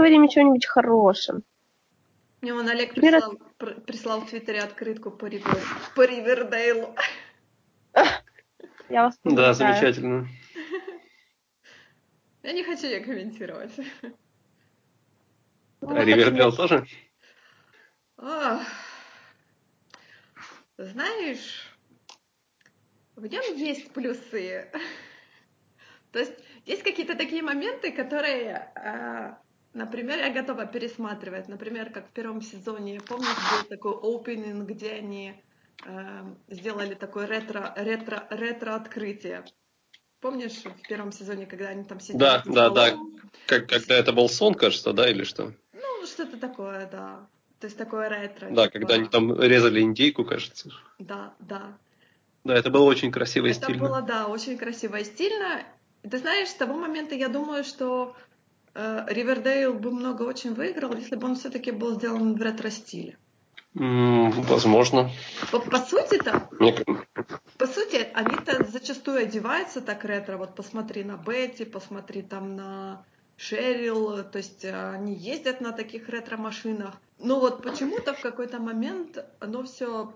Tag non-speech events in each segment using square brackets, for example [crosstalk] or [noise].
поговорим о чем-нибудь хорошем. Мне вон Олег прислал, прислал в Твиттере открытку по, Ривер, по Ривердейлу. Я вас Да, замечательно. Я не хочу ее комментировать. А Ривердейл тоже? Знаешь, в нем есть плюсы. То есть есть какие-то такие моменты, которые, а, например, я готова пересматривать. Например, как в первом сезоне, помнишь, был такой opening, где они а, сделали такое ретро, ретро, ретро открытие. Помнишь, в первом сезоне, когда они там сидели? Да, да, да. Как, когда это был сон, кажется, да, или что? Ну, что-то такое, да. То есть такое ретро. Да, типа... когда они там резали индейку, кажется. Да, да. Да, это было очень красиво и это стильно. Это было, да, очень красиво и стильно. Ты знаешь, с того момента я думаю, что э, Ривердейл бы много очень выиграл, если бы он все-таки был сделан в ретро-стиле. Mm, возможно. По, по сути-то, Мне... по сути, они-то зачастую одеваются так ретро. Вот посмотри на Бетти, посмотри там на Шерил, то есть э, они ездят на таких ретро-машинах. Но вот почему-то в какой-то момент оно все,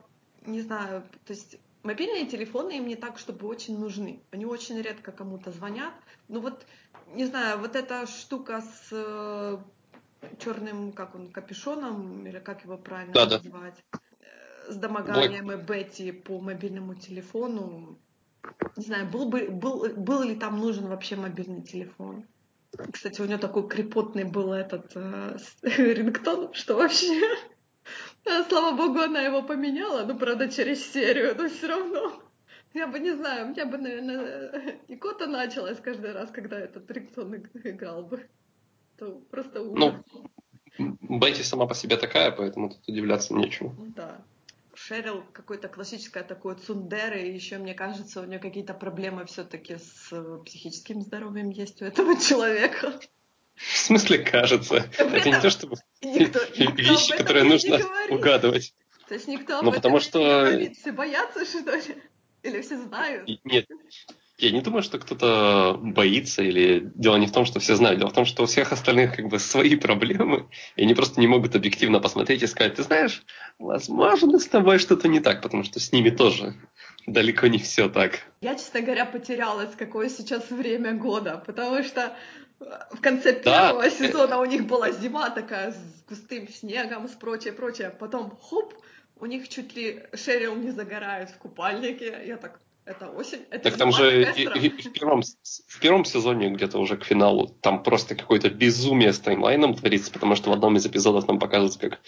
не знаю, то есть Мобильные телефоны им не так, чтобы очень нужны. Они очень редко кому-то звонят. Ну вот, не знаю, вот эта штука с э, черным, как он, капюшоном, или как его правильно да, называть, э, с домоганием и Бетти по мобильному телефону. Не знаю, был, бы, был, был ли там нужен вообще мобильный телефон. Кстати, у нее такой крепотный был этот э, [laughs] рингтон, что вообще [laughs] Слава богу, она его поменяла, ну, правда, через серию, но все равно. Я бы не знаю, у меня бы, наверное, [laughs] икота началась каждый раз, когда этот рингтон играл бы. То просто ужас. Ну, Бетти сама по себе такая, поэтому тут удивляться нечему. Ну да. Шерил какой-то классическое такое цундер, и еще, мне кажется, у нее какие-то проблемы все-таки с психическим здоровьем есть у этого [laughs] человека. В смысле кажется? [laughs] Это не то, чтобы вещи, которые нужно угадывать. То есть никто об ну, этом потому что... не говорит. Все боятся, что ли? Или все знают? Нет. Я не думаю, что кто-то боится, или дело не в том, что все знают. Дело в том, что у всех остальных как бы свои [laughs] проблемы, и они просто не могут объективно посмотреть и сказать, ты знаешь, возможно, с тобой что-то не так, потому что с ними тоже далеко не все так. Я, честно говоря, потерялась, какое сейчас время года, потому что в конце первого да. сезона у них была зима такая с густым снегом, с прочее, прочее. Потом, хоп, у них чуть ли Шерил не загорает в купальнике. Я так, это осень, это Так там же и, и, и в, первом, в первом сезоне где-то уже к финалу там просто какое-то безумие с таймлайном творится, потому что в одном из эпизодов нам показывают, как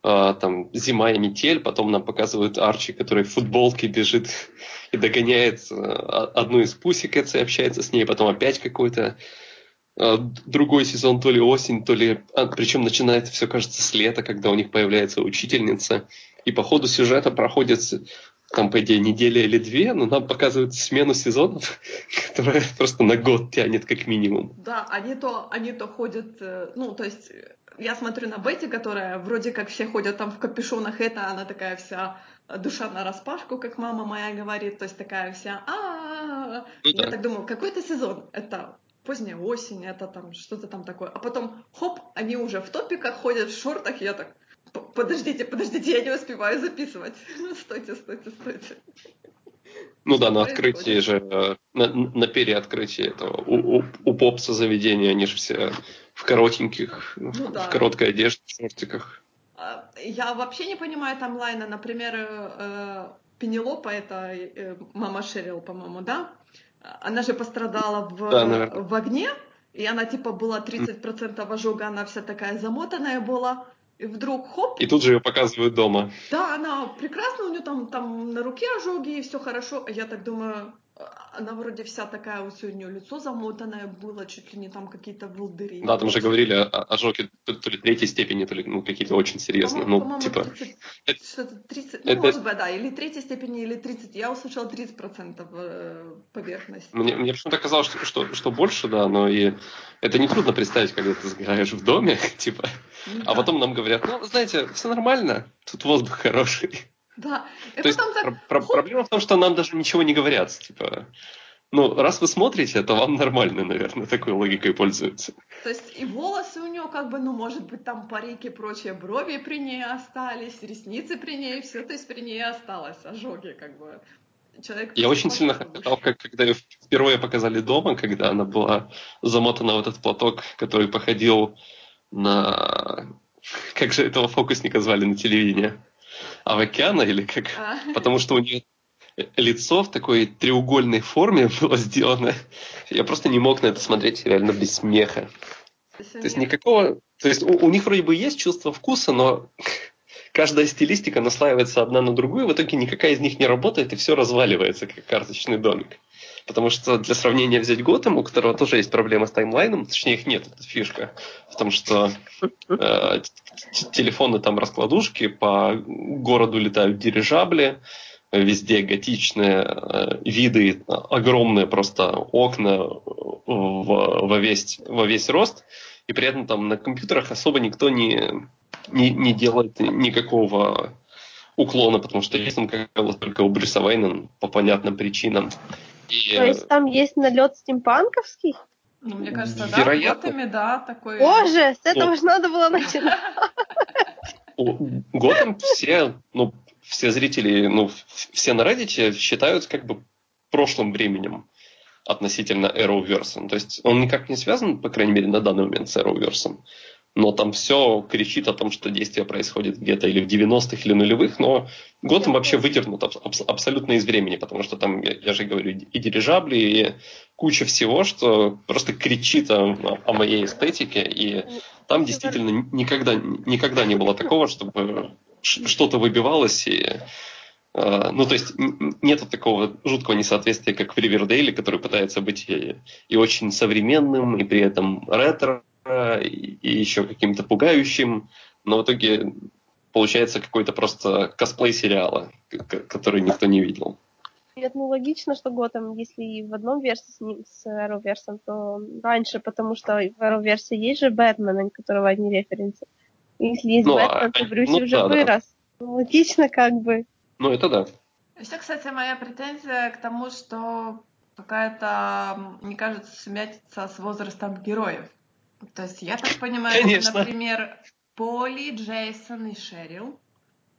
Uh, там зима и метель, потом нам показывают Арчи, который в футболке бежит [laughs] и догоняет uh, одну из пусикets и общается с ней, потом опять какой-то а, другой сезон то ли осень, то ли... А, причем начинается все, кажется, с лета, когда у них появляется учительница. И по ходу сюжета проходит там, по идее, неделя или две, но нам показывают смену сезонов, [laughs] которая просто на год тянет как минимум. Да, они то, они то ходят, э, ну, то есть я смотрю на Бетти, которая вроде как все ходят там в капюшонах, это она такая вся душа на распашку, как мама моя говорит, то есть такая вся а ну Я так думаю, какой это сезон? Это поздняя осень, это там что-то там такое. А потом, хоп, они уже в топиках ходят, в шортах, я так, подождите, подождите, я не успеваю записывать. [laughs] Стойте, стойте, стойте. Ну да, на открытии же, э, на, на переоткрытии этого у, у, у попса заведения, они же все в коротеньких, ну, да. в короткой одежде, в шортиках. А, я вообще не понимаю таймлайна. Например, э, Пенелопа, это э, мама Шерил, по-моему, да? Она же пострадала в, да, в огне, и она типа была 30% ожога, она вся такая замотанная была. И вдруг хоп. И тут же ее показывают дома. Да, она прекрасна, у нее там, там на руке ожоги, и все хорошо. А я так думаю, она вроде вся такая, вот сегодня лицо замотанное было, чуть ли не там какие-то волдыри. Да, там же говорили о ожоге то, то ли третьей степени, то ли ну, какие-то очень серьезные. По-моему, ну, типа... 30, что-то 30, ну, это... может быть, да, или третьей степени, или 30. Я услышала 30% э, поверхности. Мне, мне почему-то казалось, что, что, что больше, да, но и это нетрудно представить, когда ты сгораешь в доме, [laughs] типа. Ну, а да. потом нам говорят, ну, знаете, все нормально, тут воздух хороший. Да. И То есть так... про- проблема в том, что нам даже ничего не говорят. Типа, ну, раз вы смотрите, то вам нормально, наверное, такой логикой пользуются. то есть и волосы у нее как бы, ну, может быть, там парики, прочие брови при ней остались, ресницы при ней, все, то есть при ней осталось, ожоги как бы. Человек Я очень сильно хотел, как, когда ее впервые показали дома, когда она была замотана в этот платок, который походил на... Как же этого фокусника звали на телевидении? Авокяна или как? А. Потому что у нее лицо в такой треугольной форме было сделано. Я просто не мог на это смотреть реально без смеха. То есть никакого... То есть у, у них вроде бы есть чувство вкуса, но каждая стилистика наслаивается одна на другую, в итоге никакая из них не работает, и все разваливается, как карточный домик. Потому что для сравнения взять Готэм, у которого тоже есть проблемы с таймлайном, точнее их нет, это фишка, потому что э, телефоны там раскладушки, по городу летают дирижабли, везде готичные э, виды, огромные просто окна во, во, весь, во весь рост, и при этом там на компьютерах особо никто не, не, не делает никакого уклона, потому что есть он как только у Брюса Вейна по понятным причинам. И, То есть там есть налет стимпанковский? Ну, мне кажется, да, Вероятно. Готами, да, такой... Боже, с этого ну, же надо было начинать. Готэм все, ну, все зрители, ну, все на Reddit считают как бы прошлым временем относительно Arrowverse. То есть он никак не связан, по крайней мере, на данный момент с Arrowverse. Но там все кричит о том, что действие происходит где-то или в 90-х, или нулевых, но Готэм вообще выдернут аб- абсолютно из времени, потому что там, я, я же говорю, и дирижабли, и куча всего, что просто кричит о, о моей эстетике, и там действительно никогда, никогда не было такого, чтобы что-то выбивалось и э, ну, то есть нет такого жуткого несоответствия, как в Ривердейле, который пытается быть и, и очень современным, и при этом ретро, и, и еще каким-то пугающим, но в итоге получается какой-то просто косплей сериала, который никто не видел. Нет, ну логично, что Готэм, если и в одном версии с, ним, с Arrowverse, то раньше, потому что в Arrowverse есть же Бэтмен, на которого одни референсы. Если есть ну, Бэтмен, то Брюси ну, уже да, вырос. Да. Логично как бы. Ну, это да. Еще, кстати, моя претензия к тому, что какая-то, мне кажется, сумятица с возрастом героев. То есть я так понимаю, Конечно. например, Поли, Джейсон и Шерил,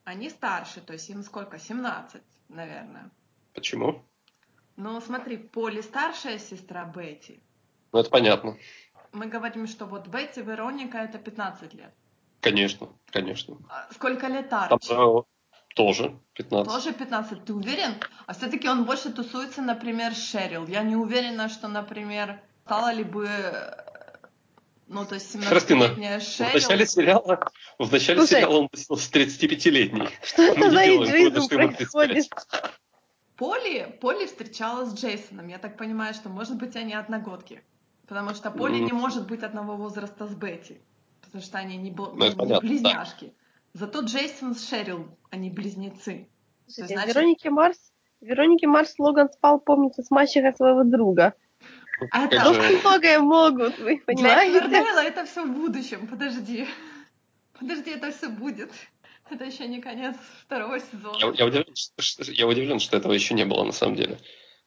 они старше, то есть им сколько? 17, наверное. Почему? Ну, смотри, Поли старшая сестра Бетти. Ну, это понятно. Мы говорим, что вот Бетти Вероника это 15 лет. Конечно, конечно. А сколько лет Арчи? Там, тоже 15. Тоже 15, ты уверен? А все-таки он больше тусуется, например, с Шерил. Я не уверена, что, например, стала ли бы ну, то есть 17-летняя Шерил... В начале сериала, в начале Слушай, сериала он с 35-летней. Что это за иджизм происходит? Поли, Поли встречалась с Джейсоном. Я так понимаю, что, может быть, они одногодки. Потому что Поли mm. не может быть одного возраста с Бетти потому что они не, ну, не понятно, близняшки. Да. Зато Джейсон с Шерил, они близнецы. Слушайте, значит... Веронике Марс, Веронике Марс Логан спал, помнится, с мачехой своего друга. [laughs] А это же... [laughs] многое могут, вы понимаете? Для Эвердайла это все в будущем, подожди. Подожди, это все будет. Это еще не конец второго сезона. Я, я, удивлен, что, я удивлен, что этого еще не было на самом деле.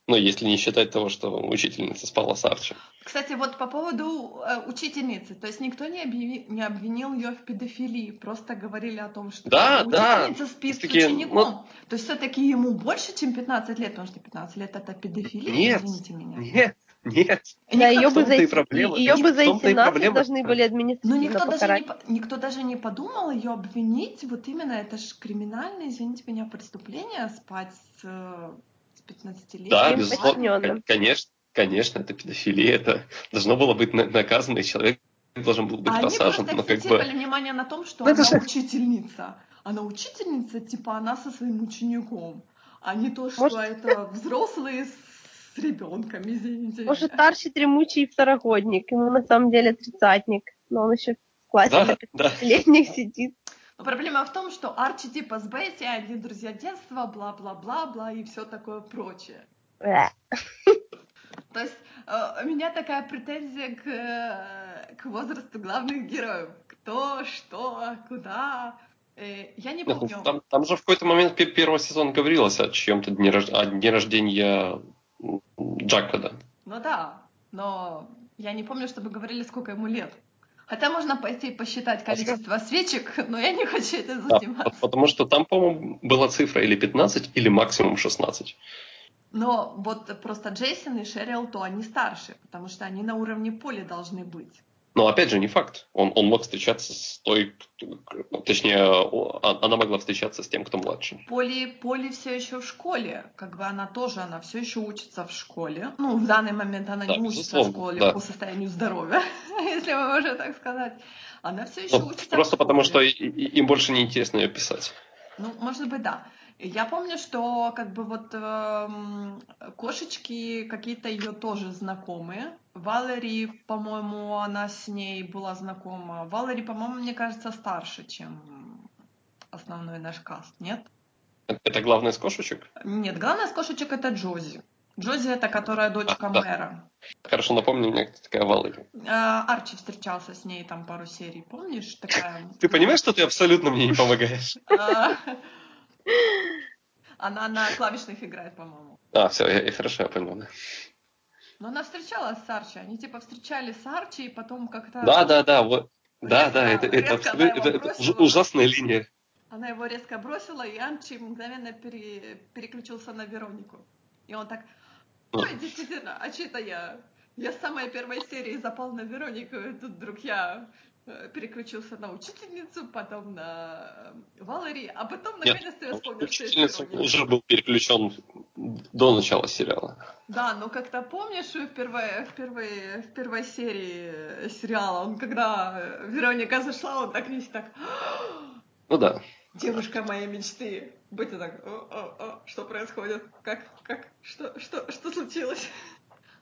Ну, если не считать того, что учительница спала с Арчи. Кстати, вот по поводу э, учительницы, то есть никто не, объяви, не обвинил ее в педофилии, просто говорили о том, что да, учительница да. спит с учеником. Ну... То есть все-таки ему больше, чем 15 лет, потому что 15 лет это педофилия, нет, извините меня. Нет, нет. Да, ее бы за, ее бы за 17 должны были административно Но никто покарать. даже, не, никто даже не подумал ее обвинить, вот именно это же криминальное, извините меня, преступление, спать с э, 15-летним да, безусловно, конечно, конечно, это педофилия, это должно было быть наказано, и человек должен был быть а посажен. Они просто но как бы... внимание на том, что это она же... учительница. Она учительница, типа она со своим учеником, а не то, что Может... это взрослые с ребенком, извините. Может, старший тремучий второгодник, ему на самом деле тридцатник, но он еще в классе да, да. летних сидит. Но проблема в том, что Арчи типа с Бетти, они друзья детства, бла-бла-бла-бла и все такое прочее. То есть э, у меня такая претензия к, э, к возрасту главных героев. Кто, что, куда. Э, я не помню. Там, там же в какой-то момент первого сезона говорилось о чьем-то дне, рож... дне рождения Джакода. Ну да, но Я не помню, чтобы говорили, сколько ему лет. Хотя можно пойти посчитать количество свечек, [laughs] но я не хочу это заниматься. Да, потому что там, по-моему, была цифра или 15, или максимум 16. Но вот просто Джейсон и Шерил, то они старше, потому что они на уровне поля должны быть. Но опять же, не факт. Он, он мог встречаться с той, точнее, а, она могла встречаться с тем, кто младше. Поли, Поли все еще в школе, как бы она тоже, она все еще учится в школе. Ну, в данный момент она да, не учится в школе да. по состоянию здоровья, [laughs] если мы можем так сказать. Она все еще ну, учится. Просто потому, что им больше не интересно ее писать. Ну, может быть, да. Я помню, что как бы вот э, кошечки какие-то ее тоже знакомые. Валери, по-моему, она с ней была знакома. Валери, по-моему, мне кажется, старше, чем основной наш каст, нет? Это главная из кошечек? Нет, главная из кошечек это Джози. Джози это которая дочка а, да. мэра. Хорошо, напомни мне, кто такая Валери. А, Арчи встречался с ней там пару серий, помнишь? Такая... Ты понимаешь, что ты абсолютно мне не помогаешь? Она на клавишных играет, по-моему. А, все, я, я хорошо, я понял, да. Но она встречалась с Арчи. Они типа встречались с Арчи, и потом как-то... Да, да, да, вот. Да, да, это, это, абсолютно, это, это ужасная линия. Она его резко бросила, и Арчи мгновенно пере, переключился на Веронику. И он так, ой, действительно, а что это я? Я с самой первой серии запал на Веронику, и тут вдруг я переключился на учительницу, потом на э, Валери, а потом наконец-то я вспомнил, что Учительница уже был переключен до начала сериала. Да, но как-то помнишь в первой, в первой, в первой серии сериала, он когда Вероника зашла, он так весь так... Ну да. Девушка моей мечты. Быть так, о, о, о, что происходит? Как, как, что, что, что случилось?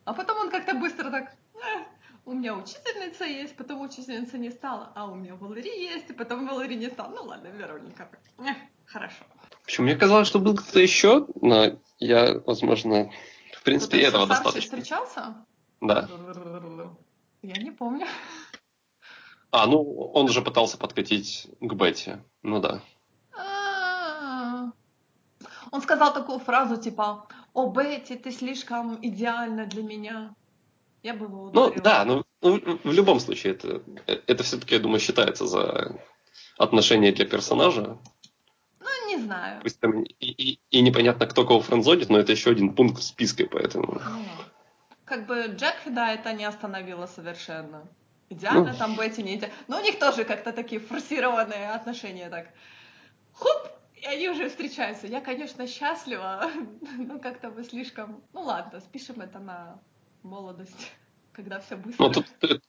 А потом он как-то быстро так, э, у меня учительница есть, потом учительница не стала, а у меня Валерий есть, и потом Валерий не стал. Ну ладно, Вероника. Эх, хорошо. Почему? Мне казалось, что был кто-то еще, но я, возможно, в принципе, кто этого достаточно. встречался? Да. Я не помню. А, ну, он уже пытался подкатить к Бетти. Ну да. А. Он сказал такую фразу, типа, «О, Бетти, ты слишком идеальна для меня». Я бы его ударила. Ну да, ну, ну в любом случае это, это все-таки, я думаю, считается за отношения для персонажа. Ну, не знаю. Пусть там и, и, и непонятно, кто кого френдзонит, но это еще один пункт в списке, поэтому... Ну, как бы Джек, да, это не остановило совершенно. Идеально ну. там Бетти не идеально. Но у них тоже как-то такие форсированные отношения так. Хуп! И они уже встречаются. Я, конечно, счастлива, [laughs] но как-то вы слишком... Ну ладно, спишем это на молодость, [laughs] когда все быстро. Ну, тут, тут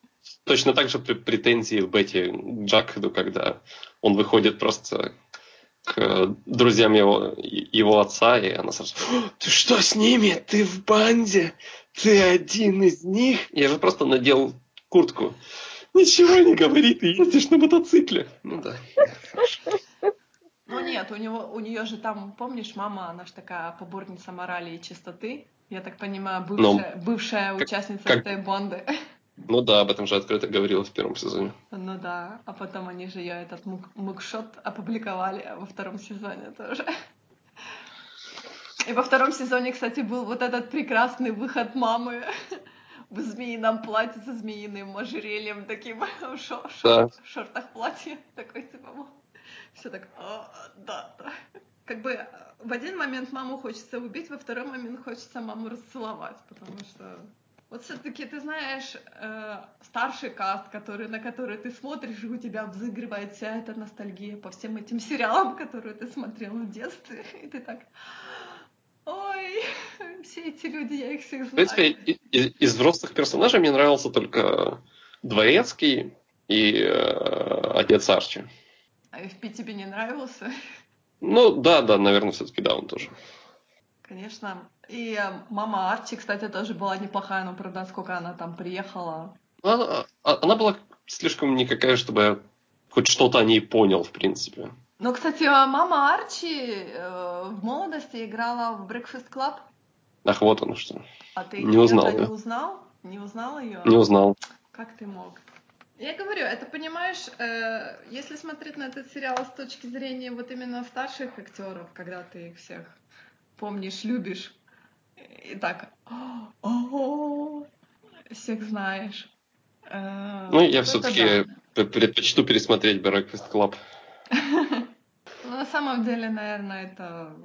точно так же претензии в Бетти к Джакеду, когда он выходит просто к друзьям его, его отца, и она сразу «Ты что с ними? Ты в банде? Ты один из них?» Я же просто надел куртку. Ничего не говори, ты ездишь на мотоцикле. Ну да. Ну нет, у него, у нее же там, помнишь, мама, она же такая поборница морали и чистоты. Я так понимаю, бывшая, Но, бывшая как, участница как... этой банды. [laughs] Ну да, об этом же открыто говорилось в первом сезоне. Ну да, а потом они же ее этот мук мукшот опубликовали во втором сезоне тоже. И во втором сезоне, кстати, был вот этот прекрасный выход мамы [laughs] в змеином платье со змеиным ожерельем, таким [laughs] в, шор да. шортах платье, такой типа, все так, а, да, да как бы в один момент маму хочется убить, во второй момент хочется маму расцеловать, потому что вот все-таки ты знаешь э, старший каст, который, на который ты смотришь, и у тебя взыгрывает вся эта ностальгия по всем этим сериалам, которые ты смотрел в детстве, и ты так, ой, все эти люди, я их всех знаю. В принципе, из, из взрослых персонажей мне нравился только Дворецкий и э, отец Арчи. А FP тебе не нравился? Ну, да, да, наверное, все-таки да, он тоже. Конечно. И э, мама Арчи, кстати, тоже была неплохая, но правда, сколько она там приехала. Она, а, она была слишком никакая, чтобы я хоть что-то о ней понял, в принципе. Ну, кстати, а мама Арчи э, в молодости играла в Breakfast Club. Ах, вот оно что. А ты не узнал, не узнал? Не узнал ее? Не узнал. Как ты мог? Я говорю, это понимаешь, э, если смотреть на этот сериал с точки зрения вот именно старших актеров, когда ты их всех помнишь, любишь, и так, о, всех знаешь. Э, ну, я все-таки да. предпочту пересмотреть Breakfast Club. [laughs] Ну, на самом деле, наверное, это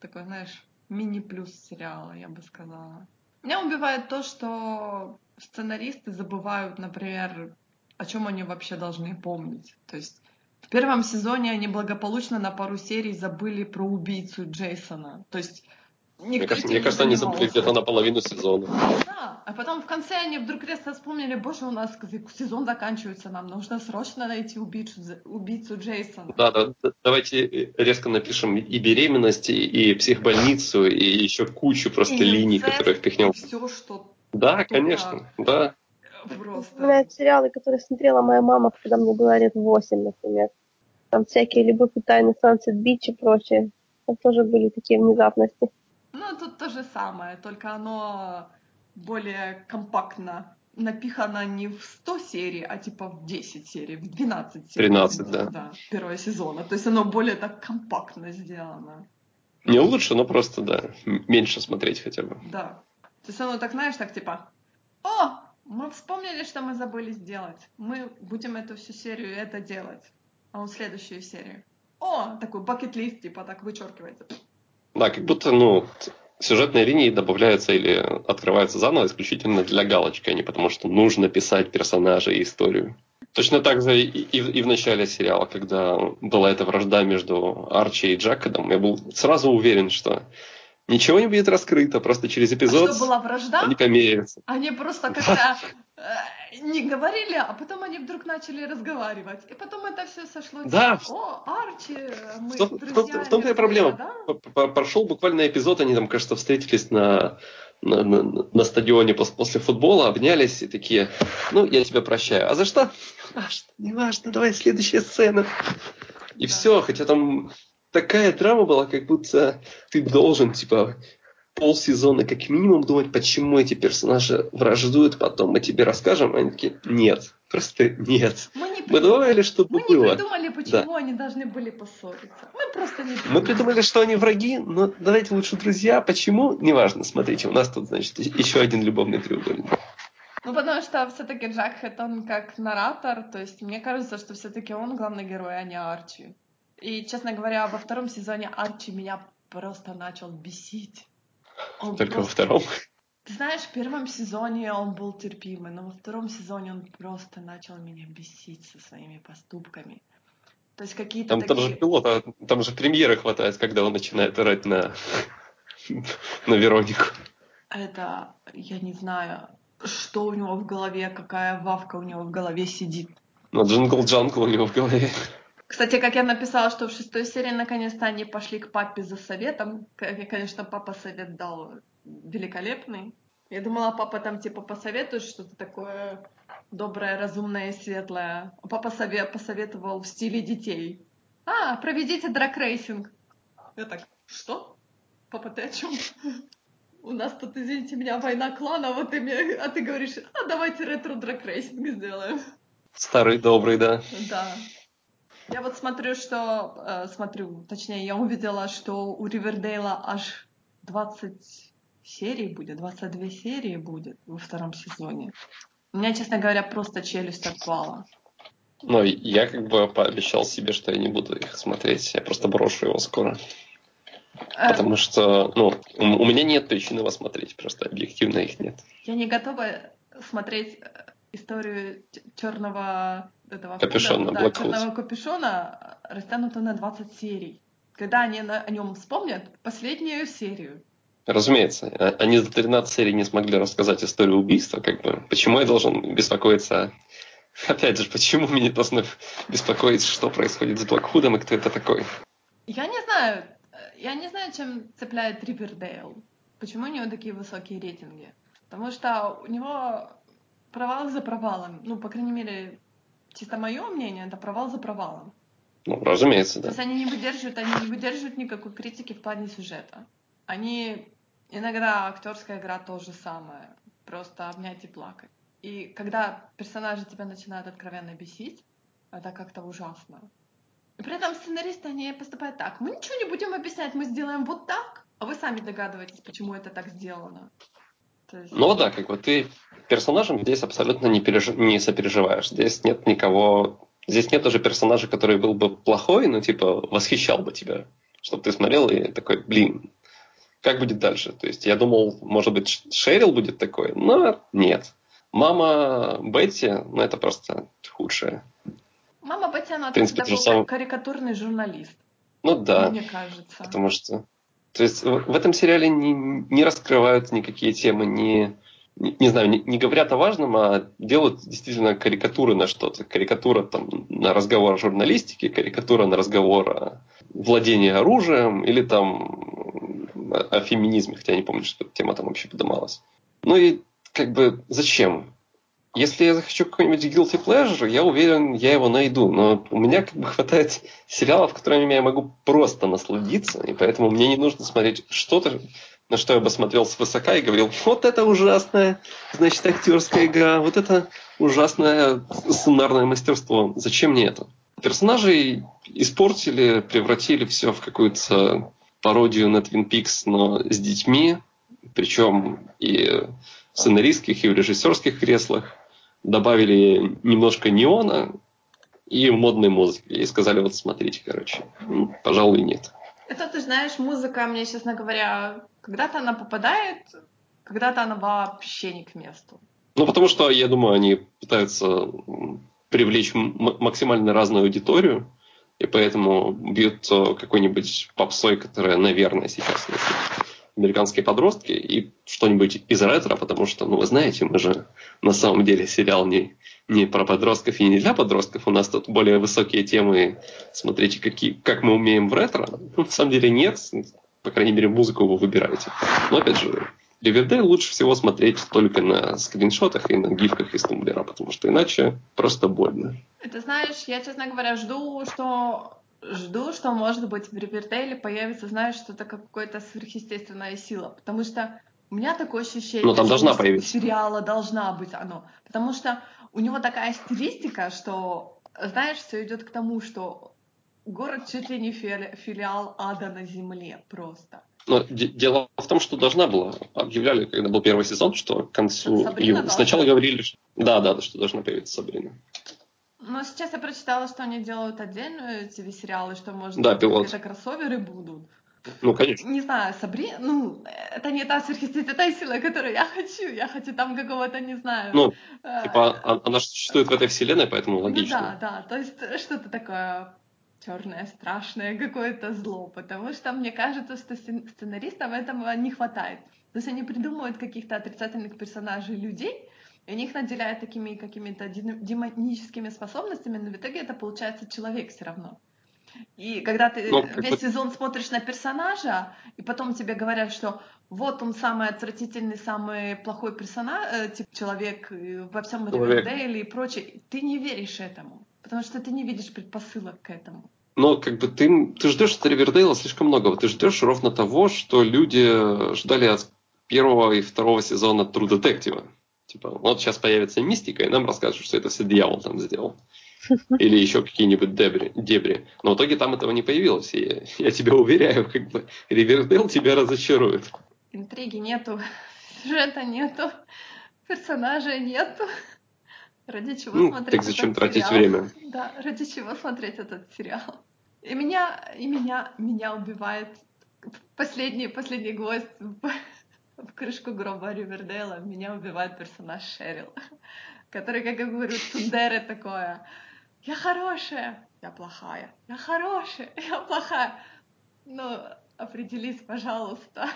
такой, знаешь, мини-плюс сериала, я бы сказала. Меня убивает то, что сценаристы забывают, например, о чем они вообще должны помнить. То есть в первом сезоне они благополучно на пару серий забыли про убийцу Джейсона. То есть мне кажется, мне кажется они забыли где-то на половину сезона. Да, а потом в конце они вдруг резко вспомнили, боже, у нас сезон заканчивается, нам нужно срочно найти убийцу, убийцу Джейсона. Да, да, давайте резко напишем и беременность, и психбольницу, и еще кучу просто и линий, которые впихнем. все, что Да, конечно, да. Просто. Напоминает сериалы, которые смотрела моя мама, когда мне было лет 8, например. Там всякие «Любовь и тайны», «Sunset Beach» и прочее. Там тоже были такие внезапности. Ну, тут то же самое, только оно более компактно напихано не в 100 серий, а типа в 10 серий, в 12 серий. 13, да. Да, первого сезона. То есть оно более так компактно сделано. Не лучше, но просто, да, меньше смотреть хотя бы. Да. То есть оно так, знаешь, так типа, о, мы вспомнили, что мы забыли сделать. Мы будем эту всю серию это делать. А вот следующую серию. О, такой бакет-лист, типа так вычеркивается. Да, как будто, ну, сюжетные линии добавляются или открываются заново исключительно для галочки, а не потому что нужно писать персонажа и историю. Точно так же и, и, и в начале сериала, когда была эта вражда между Арчи и Джакодом, я был сразу уверен, что ничего не будет раскрыто, просто через эпизод а что, была вражда? они померяются. Они просто как-то э, не говорили, а потом они вдруг начали разговаривать. И потом это все сошло. Да. Типа, О, Арчи, мы в, друзья. В, том-то и проблема. Да? Прошел буквально эпизод, они там, кажется, встретились на, на, на, на стадионе после, футбола, обнялись и такие, ну, я тебя прощаю. А за что? Не важно, давай следующая сцена. И да. все, хотя там такая драма была, как будто ты должен, типа, полсезона как минимум думать, почему эти персонажи враждуют, потом мы тебе расскажем, они такие, нет, просто нет. Мы, не мы добавили, чтобы мы было. Мы не придумали, почему да. они должны были поссориться. Мы просто не придумали. Мы придумали, что они враги, но давайте лучше друзья. Почему? Неважно. Смотрите, у нас тут, значит, еще один любовный треугольник. Ну, потому что все-таки Хэт, он как наратор, то есть мне кажется, что все-таки он главный герой, а не Арчи. И, честно говоря, во втором сезоне Арчи меня просто начал бесить. Он Только просто... во втором? Ты знаешь, в первом сезоне он был терпимый, но во втором сезоне он просто начал меня бесить со своими поступками. То есть какие-то там, такие... там же пилота, там же премьеры хватает, когда он начинает орать на, на Веронику. Это, я не знаю, что у него в голове, какая вавка у него в голове сидит. Ну, jingle-jangle у него в голове. Кстати, как я написала, что в шестой серии наконец-то они пошли к папе за советом. Конечно, папа совет дал великолепный. Я думала, папа там типа посоветует что-то такое доброе, разумное, светлое. А папа совет, посоветовал в стиле детей. А, проведите drag racing. Я так, что? Папа, ты о чем? У нас тут, извините меня, война клана, вот ты мне, а ты говоришь, а давайте ретро drag racing сделаем. Старый добрый, да. Да. Я вот смотрю, что... Э, смотрю, точнее, я увидела, что у Ривердейла аж 20 серий будет, 22 серии будет во втором сезоне. У меня, честно говоря, просто челюсть отпала. Ну, я как бы пообещал себе, что я не буду их смотреть. Я просто брошу его скоро. Э, Потому что, ну, у меня нет причин его смотреть, просто объективно их нет. Я не готова смотреть э, историю черного этого капюшона, да, черного капюшона растянута на 20 серий. Когда они на, о нем вспомнят последнюю серию. Разумеется, а, они за 13 серий не смогли рассказать историю убийства, как бы. Почему я должен беспокоиться? [laughs] Опять же, почему меня должны беспокоить, что происходит с Блэквудом и кто это такой? Я не знаю. Я не знаю, чем цепляет Ривердейл. Почему у него такие высокие рейтинги? Потому что у него провал за провалом. Ну, по крайней мере, чисто мое мнение, это провал за провалом. Ну, разумеется, да. То есть они не выдерживают, они не выдерживают никакой критики в плане сюжета. Они иногда актерская игра то же самое, просто обнять и плакать. И когда персонажи тебя начинают откровенно бесить, это как-то ужасно. И при этом сценаристы, они поступают так. Мы ничего не будем объяснять, мы сделаем вот так, а вы сами догадываетесь, почему это так сделано. Есть... Ну да, как бы ты персонажем здесь абсолютно не, переж... не сопереживаешь. Здесь нет никого... Здесь нет даже персонажа, который был бы плохой, но типа восхищал бы тебя. Чтобы ты смотрел и такой, блин, как будет дальше? То есть я думал, может быть, Шерил будет такой, но нет. Мама Бетти, ну это просто худшее. Мама Бетти, она принципе, такой сам... карикатурный журналист. Ну да. Мне кажется. Потому что... То есть в этом сериале не, не раскрывают никакие темы, не, не, не знаю, не, не говорят о важном, а делают действительно карикатуры на что-то. Карикатура там на разговор о журналистике, карикатура на разговор о владении оружием или там о феминизме, хотя я не помню, что эта тема там вообще поднималась. Ну и как бы зачем? Если я захочу какой-нибудь guilty pleasure, я уверен, я его найду. Но у меня как бы хватает сериалов, которыми я могу просто насладиться, и поэтому мне не нужно смотреть что-то, на что я бы смотрел свысока и говорил, вот это ужасная, значит, актерская игра, вот это ужасное сценарное мастерство. Зачем мне это? Персонажей испортили, превратили все в какую-то пародию на Twin Peaks, но с детьми, причем и в сценаристских, и в режиссерских креслах. Добавили немножко неона и модной музыки. И сказали, вот смотрите, короче. Ну, пожалуй, нет. Это, ты знаешь, музыка, мне, честно говоря, когда-то она попадает, когда-то она вообще не к месту. Ну, потому что, я думаю, они пытаются привлечь максимально разную аудиторию, и поэтому бьют какой-нибудь попсой, которая, наверное, сейчас американские подростки, и что-нибудь из ретро, потому что, ну, вы знаете, мы же на самом деле сериал не, не про подростков и не для подростков. У нас тут более высокие темы. Смотрите, какие, как мы умеем в ретро. Ну, на самом деле нет. По крайней мере, музыку вы выбираете. Но, опять же, Ривердейл лучше всего смотреть только на скриншотах и на гифках из тумблера, потому что иначе просто больно. Это знаешь, я, честно говоря, жду, что жду, что, может быть, в Ривердейле появится, знаешь, что-то как какая-то сверхъестественная сила, потому что у меня такое ощущение, Но там что должна появиться. сериала должна быть оно, потому что у него такая стилистика, что, знаешь, все идет к тому, что город чуть ли не фили филиал ада на земле просто. Но дело в том, что должна была. Объявляли, когда был первый сезон, что к концу... Сабрина Сначала говорили, что... Да, да, что должна появиться Сабрина. Но сейчас я прочитала, что они делают отдельные телесериалы, что, может да, это кроссоверы будут. Ну, конечно. Не знаю, Сабри, ну, это не та сверхъестественная сила, которую я хочу. Я хочу там какого-то, не знаю. Ну, э, типа, а, она существует в этой вселенной, поэтому логично. Ну, да, да, то есть что-то такое черное, страшное, какое-то зло, потому что мне кажется, что сценаристам этого не хватает. То есть они придумывают каких-то отрицательных персонажей людей, и они их наделяют такими какими-то демоническими способностями, но в итоге это получается человек все равно. И когда ты ну, весь сезон смотришь на персонажа, и потом тебе говорят, что вот он самый отвратительный, самый плохой персонаж, э, типа человек во всем Ривердейле и прочее, ты не веришь этому, потому что ты не видишь предпосылок к этому. Но как бы ты, ты ждешь от Ривердейла слишком многого. Ты ждешь ровно того, что люди ждали от первого и второго сезона True Detective. Типа, вот сейчас появится мистика, и нам расскажут, что это все дьявол там сделал. [laughs] Или еще какие-нибудь дебри, дебри. Но в итоге там этого не появилось. И я, [laughs] я тебя уверяю, как бы Ривердейл тебя разочарует. Интриги нету, [laughs] сюжета нету, персонажей нету. Ради чего ну, смотреть так зачем этот тратить сериал? время? Да, ради чего смотреть этот сериал? И меня, и меня, меня убивает последний, последний гвоздь в крышку гроба Ривердейла меня убивает персонаж Шерил, который, как я говорю, тундере такое. Я хорошая, я плохая, я хорошая, я плохая. Ну, определись, пожалуйста.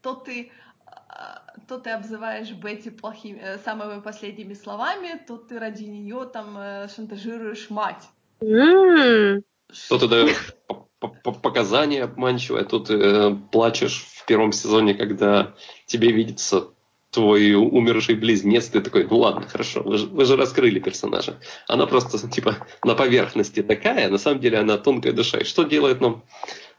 То ты, а, то ты обзываешь Бетти плохими, э, самыми последними словами, то ты ради нее там э, шантажируешь мать. Mm. То ты даешь [laughs] показания обманчивые, а тут э, плачешь в первом сезоне, когда тебе видится твой умерший близнец, ты такой, ну ладно, хорошо, вы же, вы же раскрыли персонажа. Она просто, типа, на поверхности такая, на самом деле она тонкая душа. И что делает нам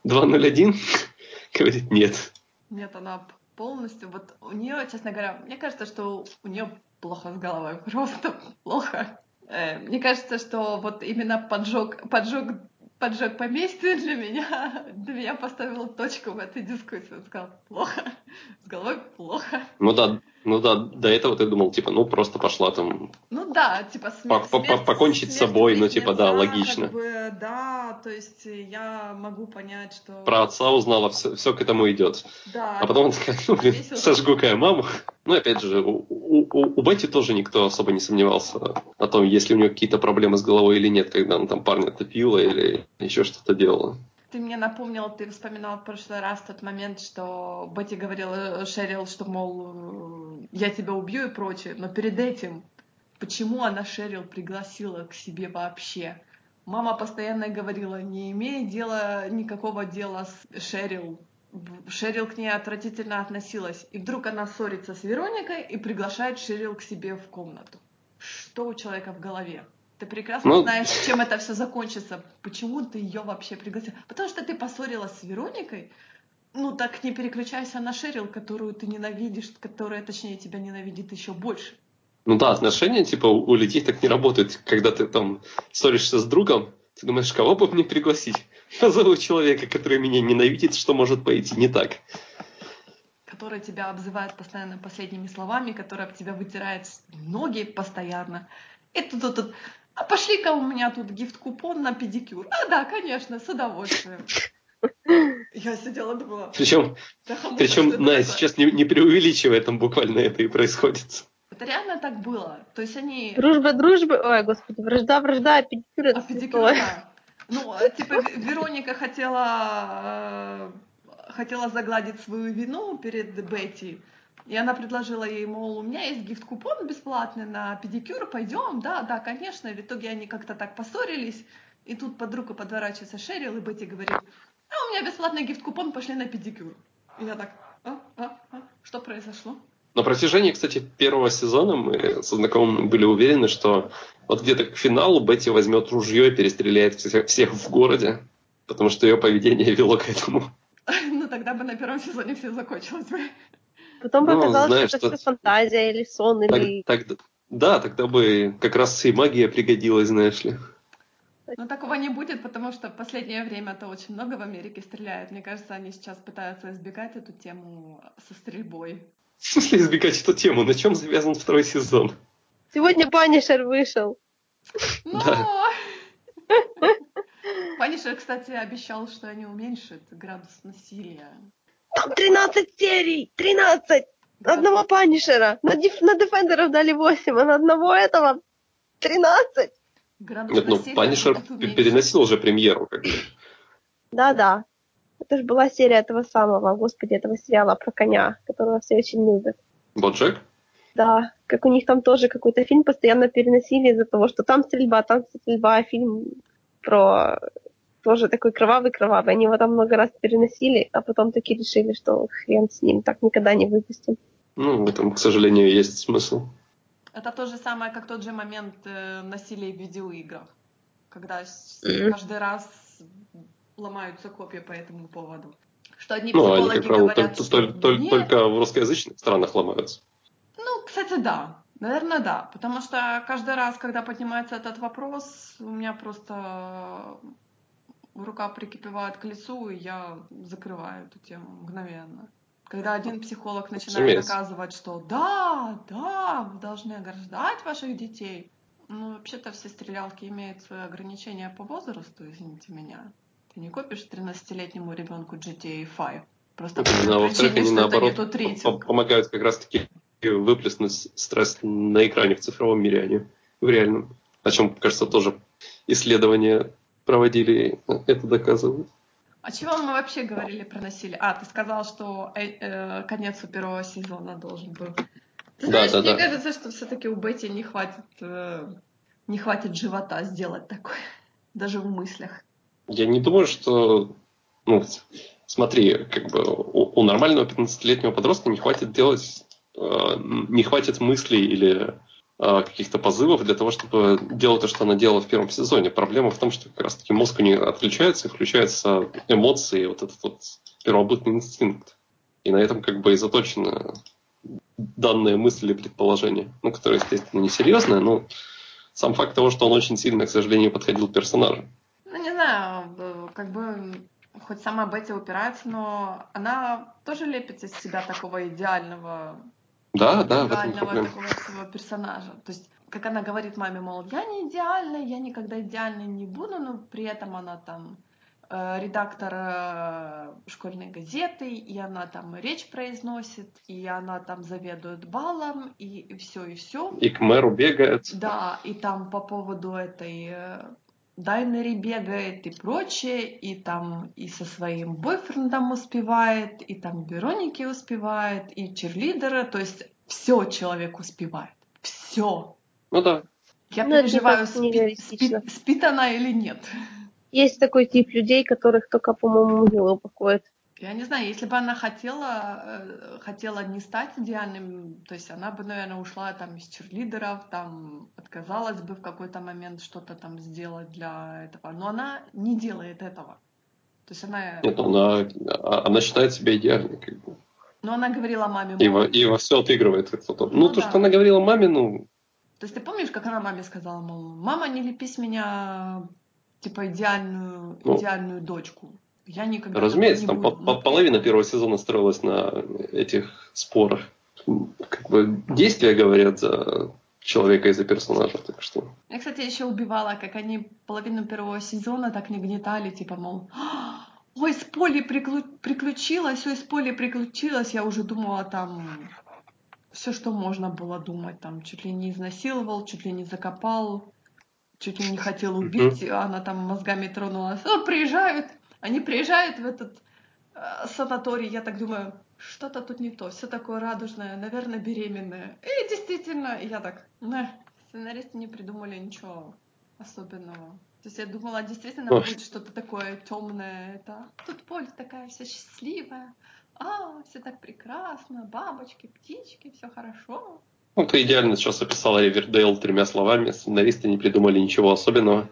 201? [laughs] Говорит, нет. Нет, она полностью, вот у нее, честно говоря, мне кажется, что у нее плохо с головой, [laughs] просто плохо. Э, мне кажется, что вот именно поджог, поджог поджог поместье для меня, [laughs] для меня поставил точку в этой дискуссии. Он сказал, плохо, с головой плохо. Ну да, Ну да, до этого ты думал, типа, ну просто пошла там... Ну да, типа смерть, по -по Покончить с собой, ну типа, да, логично. Как бы, да, то есть я могу понять, что... Про отца узнала, все, все к этому идет. Да. А потом такая, ну блин, сожгу-ка я маму. Ну опять же, у, у, у Бетти тоже никто особо не сомневался о том, есть ли у нее какие-то проблемы с головой или нет, когда она там парня топила или еще что-то делала. Ты мне напомнил, ты вспоминал в прошлый раз тот момент, что Бетти говорила Шерил, что, мол, э, я тебя убью и прочее. Но перед этим, почему она Шерил пригласила к себе вообще? Мама постоянно говорила, не имея дела, никакого дела с Шерил. Шерил к ней отвратительно относилась. И вдруг она ссорится с Вероникой и приглашает Шерил к себе в комнату. Что у человека в голове? Ты прекрасно ну... знаешь, [laughs] чем это все закончится. Почему ты ее вообще пригласил? Потому что ты поссорилась с Вероникой. Ну так не переключайся на Шерил, которую ты ненавидишь, которая, точнее, тебя ненавидит еще больше. Ну да, отношения, типа, у людей так не работают. Когда ты там ссоришься с другом, ты думаешь, кого бы мне пригласить? [laughs] Позову человека, который меня ненавидит, что может пойти не так. Который тебя обзывает постоянно последними словами, который об тебя вытирает ноги постоянно. Тут, тут, тут а пошли-ка у меня тут гифт-купон на педикюр. А, да, конечно, с удовольствием. [laughs] Я сидела думала. Причем, да, причем Настя сейчас не, не преувеличивая, там буквально это и происходит. Это реально так было. То есть они... Дружба, дружба, ой, господи, вражда, вражда, а педикюр А педикюр, да. Ну, а, типа, Вероника хотела, э, хотела загладить свою вину перед Бетти. И она предложила ей, мол, у меня есть гифт-купон бесплатный на педикюр, пойдем, да, да, конечно. В итоге они как-то так поссорились, и тут под руку подворачивается Шерил, и Бетти говорит, а у меня бесплатный гифт-купон, пошли на педикюр. И я так, а, а, а, что произошло? На протяжении, кстати, первого сезона мы со знакомыми были уверены, что вот где-то к финалу Бетти возьмет ружье и перестреляет всех, всех в городе, потому что ее поведение вело к этому. [laughs] Ну, тогда бы на первом сезоне все закончилось бы. Потом бы ну, оказалось, знаешь, что это что... фантазия или сон, так, или... Так, да, тогда бы как раз и магия пригодилась, знаешь ли. Но такого не будет, потому что в последнее время-то очень много в Америке стреляют. Мне кажется, они сейчас пытаются избегать эту тему со стрельбой. В смысле избегать эту тему? На чем завязан второй сезон? Сегодня Punisher вышел. Но... [laughs] Punisher, кстати, обещал, что они уменьшат градус насилия. Там 13 серий! 13! Одного Punisher а. На, на Defenders дали 8, а на одного этого 13. Нет, ну Punisher переносил уже премьеру. Как бы. Да-да. Это же была серия этого самого, господи, этого сериала про коня, которого все очень любят. Боджек? Да, как у них там тоже какой-то фильм постоянно переносили из-за того, что там стрельба, там стрельба, а фильм про тоже такой кровавый-кровавый. Они его там много раз переносили, а потом таки решили, что хрен с ним, так никогда не выпустим. Ну, в этом, к сожалению, есть смысл. Это то же самое, как тот же момент э, насилия в видеоиграх, когда mm-hmm. каждый раз ломаются копья по этому поводу. Что одни ну, они, как правило, говорят, только, что только, нет. только в русскоязычных странах ломаются. Ну, кстати, да. Наверное, да. Потому что каждый раз, когда поднимается этот вопрос, у меня просто рука прикипевает к лицу, и я закрываю эту тему мгновенно. Когда один психолог начинает Разумеется. доказывать, что да, да, вы должны ограждать ваших детей. Ну, вообще-то все стрелялки имеют свои ограничения по возрасту, извините меня. Ты не купишь 13-летнему ребенку GTA 5. Просто ну, причине, они, наоборот, помогают как раз-таки выплеснуть стресс на экране в цифровом мире, а не в реальном. О чем, кажется, тоже исследования проводили, это доказывают. А чего мы вообще говорили про насилие? А, ты сказал, что э, э, конец у первого сезона должен был. Ты знаешь, да, да, мне да. кажется, что все-таки у Бетти не хватит, э, не хватит живота сделать такое, [laughs] даже в мыслях. Я не думаю, что, ну, смотри, как бы у, у нормального 15-летнего подростка не хватит делать, э, не хватит мыслей или Э, каких-то позывов для того, чтобы делать то, что она делала в первом сезоне. Проблема в том, что как раз-таки мозг у нее отключается, включаются эмоции, вот этот вот первобытный инстинкт. И на этом как бы и заточены данные мысли или предположения, ну, которые, естественно, несерьезные, но сам факт того, что он очень сильно, к сожалению, подходил персонажу. Знаю, как бы хоть сама Бетти упирается, но она тоже лепит из себя такого идеального да, да, такого своего персонажа. То есть, как она говорит маме, мол, я не идеальная, я никогда идеальной не буду, но при этом она там э, редактор э, школьной газеты, и она там речь произносит, и она там заведует балом, и, и все, и все. И к мэру бегает. Да, и там по поводу этой э, Дайнери бегает и прочее, и там и со своим бойфрендом успевает, и там Вероники успевает, и черлидера, то есть все человек успевает. Все. Ну да. Я ну, переживаю, спит, спит, спит она или нет. Есть такой тип людей, которых только, по-моему, могила упокоит. Я не знаю, если бы она хотела, э, хотела не стать идеальным, то есть она бы, наверное, ушла там из черлидеров, там отказалась бы в какой-то момент что-то там сделать для этого. Но она не делает этого. То есть она... Нет, она, она считает себя идеальной. Как бы. Но она говорила маме... И, во, и во все отыгрывает. Ну, ну то, да. что она говорила маме, ну... То есть ты помнишь, как она маме сказала, мол, мама, не лепи с меня, типа, идеальную, ну, идеальную дочку. Я никогда Разумеется, там по -по половина первого сезона строилась на этих спорах. Как бы действия говорят за человека и за персонажа, так что... Я, кстати, еще убивала, как они половину первого сезона так не гнетали, типа, мол, ой, с Полей приклю... приключилась, ой, с Полей приключилась, я уже думала там все, что можно было думать, там, чуть ли не изнасиловал, чуть ли не закопал, чуть ли не хотел убить, mm-hmm. она там мозгами тронулась, о, приезжают, они приезжают в этот э, санаторий, я так думаю, что-то тут не то, все такое радужное, наверное, беременная. И действительно, я так, не, сценаристы не придумали ничего особенного. То есть я думала, действительно Ох. будет что-то такое темное. Это тут Поль такая вся счастливая. А, все так прекрасно, бабочки, птички, все хорошо. Ну, ты идеально сейчас описала Ривердейл тремя словами. Сценаристы не придумали ничего особенного.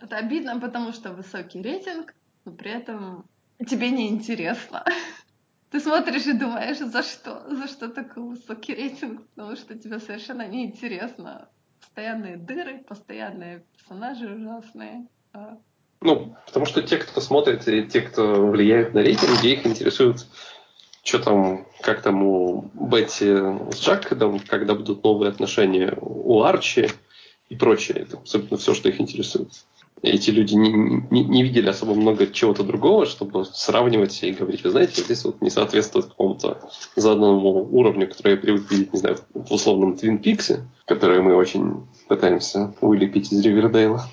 Это обидно, потому что высокий рейтинг, но при этом тебе не интересно. [laughs] Ты смотришь и думаешь, за что? За что такой высокий рейтинг? Потому что тебе совершенно не интересно. Постоянные дыры, постоянные персонажи ужасные. А ну, потому что те, кто смотрит, и те, кто влияет на рейтинги, их интересует, что там, как там у Бетти с Джаком, когда будут новые отношения у Арчи и прочее. Это абсолютно все, что их интересует эти люди не, не, не видели особо много чего-то другого, чтобы сравнивать и говорить, вы знаете, здесь вот не соответствует какому-то заданному уровню, который я привык видеть, не знаю, в условном Твин Пиксе, который мы очень пытаемся вылепить из Ривердейла.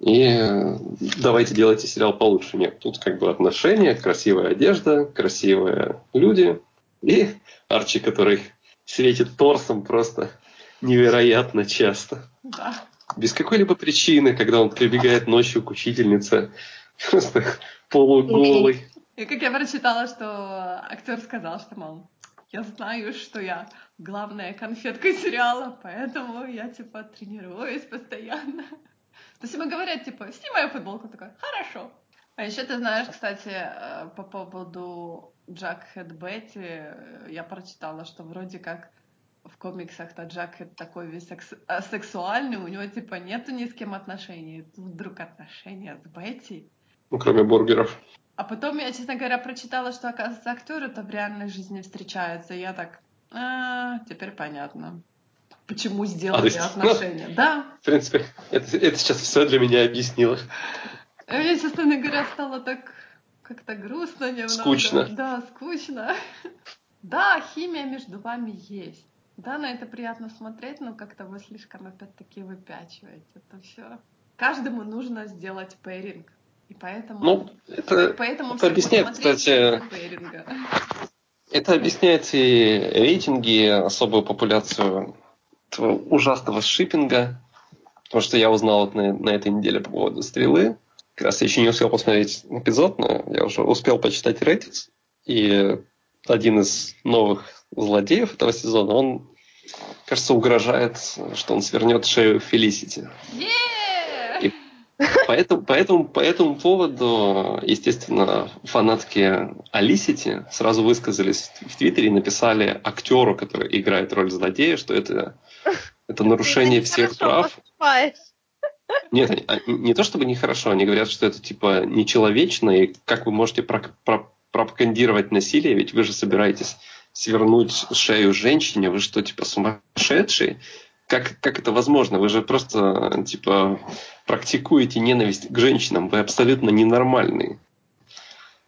И давайте делайте сериал получше. Нет, тут как бы отношения, красивая одежда, красивые люди и Арчи, который светит торсом просто невероятно часто. Да без какой-либо причины, когда он прибегает ночью к учительнице, просто полуголый. И как я прочитала, что актер сказал, что, мол, я знаю, что я главная конфетка сериала, поэтому я, типа, тренируюсь постоянно. То есть ему говорят, типа, снимай футболку, такой, хорошо. А еще ты знаешь, кстати, э, по поводу Джак Хэт Бетти, э, я прочитала, что вроде как в комиксах-то Джакет такой весь секс... Сексуальный, у него типа нету ни с кем отношений. Тут вдруг отношения с Бетти. Ну, кроме бургеров. А потом я, честно говоря, прочитала, что, оказывается, актеры-то в реальной жизни встречаются. И я так, а, теперь понятно. Почему сделали а, отношения? Ну, да. В принципе, это, это сейчас все для меня объяснило. Мне, честно говоря, стало так как-то грустно немного. Скучно. Да, скучно. [laughs] Да, химия между вами есть. Да, на это приятно смотреть, но как-то вы слишком опять-таки выпячиваете это все. Каждому нужно сделать пейринг. И поэтому, ну, это, поэтому это объясняет, кстати, это объясняет и рейтинги, особую популяцию этого ужасного шиппинга. Потому что я узнал вот на, на этой неделе по поводу стрелы. Как раз я еще не успел посмотреть эпизод, но я уже успел почитать Reddit. И один из новых злодеев этого сезона, он кажется, угрожает, что он свернет шею Фелисити. И поэтому, поэтому, по этому поводу, естественно, фанатки Алисити сразу высказались в Твиттере и написали актеру, который играет роль злодея, что это, это нарушение всех прав. Нет, не то чтобы нехорошо, они говорят, что это типа нечеловечно, и как вы можете пропагандировать насилие, ведь вы же собираетесь свернуть шею женщине, вы что, типа сумасшедшие? Как, как это возможно? Вы же просто, типа, практикуете ненависть к женщинам, вы абсолютно ненормальные.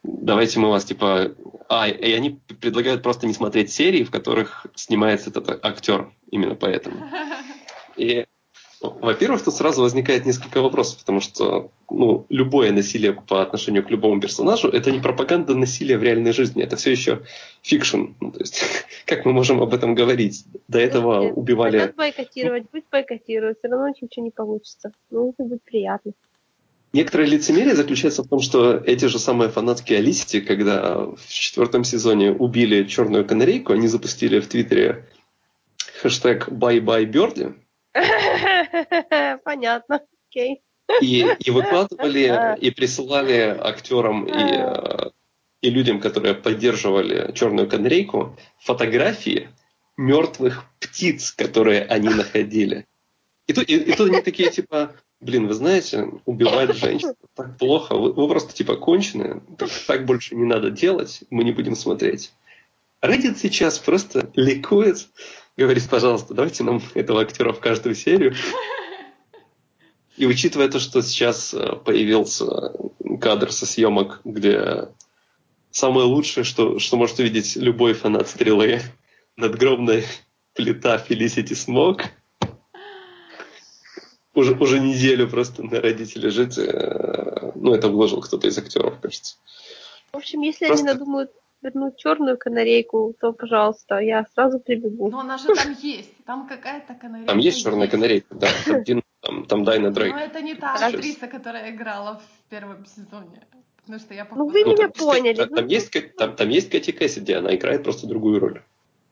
Давайте мы вас, типа... А, и они предлагают просто не смотреть серии, в которых снимается этот актер, именно поэтому. [laughs] И во-первых, тут сразу возникает несколько вопросов, потому что ну, любое насилие по отношению к любому персонажу – это не пропаганда насилия в реальной жизни, это все еще fiction. Ну, то есть, [laughs] как мы можем об этом говорить? До этого Нет, убивали… Хотят бойкотировать, пусть бойкотируют, все равно ничего не получится. Ну, это будет приятно. Некоторое лицемерие заключается в том, что эти же самые фанатки Olicity, когда в четвертом сезоне убили черную канарейку, они запустили в Твиттере хэштег «Bye bye Birdie», [laughs] Понятно, окей. И, и выкладывали, [laughs] и присылали актерам и, э, и людям, которые поддерживали черную канарейку, фотографии мертвых птиц, которые они [laughs] находили. И тут, и, и тут они такие, типа, блин, вы знаете, убивать женщин так плохо, вы, вы просто, типа, конченые, так, так больше не надо делать, мы не будем смотреть. Reddit сейчас просто ликует, говорит, пожалуйста, давайте нам [laughs] этого актера в каждую серию. И учитывая то, что сейчас э, появился кадр со съемок, где самое лучшее, что, что может увидеть любой фанат стрелы, надгробная плита Felicity Смок, уже, уже неделю просто на родите лежит. Э, ну, это вложил кто-то из актеров, кажется. В общем, если просто... они надумают вернуть черную канарейку, то, пожалуйста, я сразу прибегу. Но она же там есть. Там какая-то канарейка. Там есть черная канарейка, да. Там, там Дайна Дрейк. Но это не та актриса, которая играла в первом сезоне. Потому что я Ну вы меня поняли. Там, там, есть, там, там есть Кэти Кэссиди, она играет просто другую роль.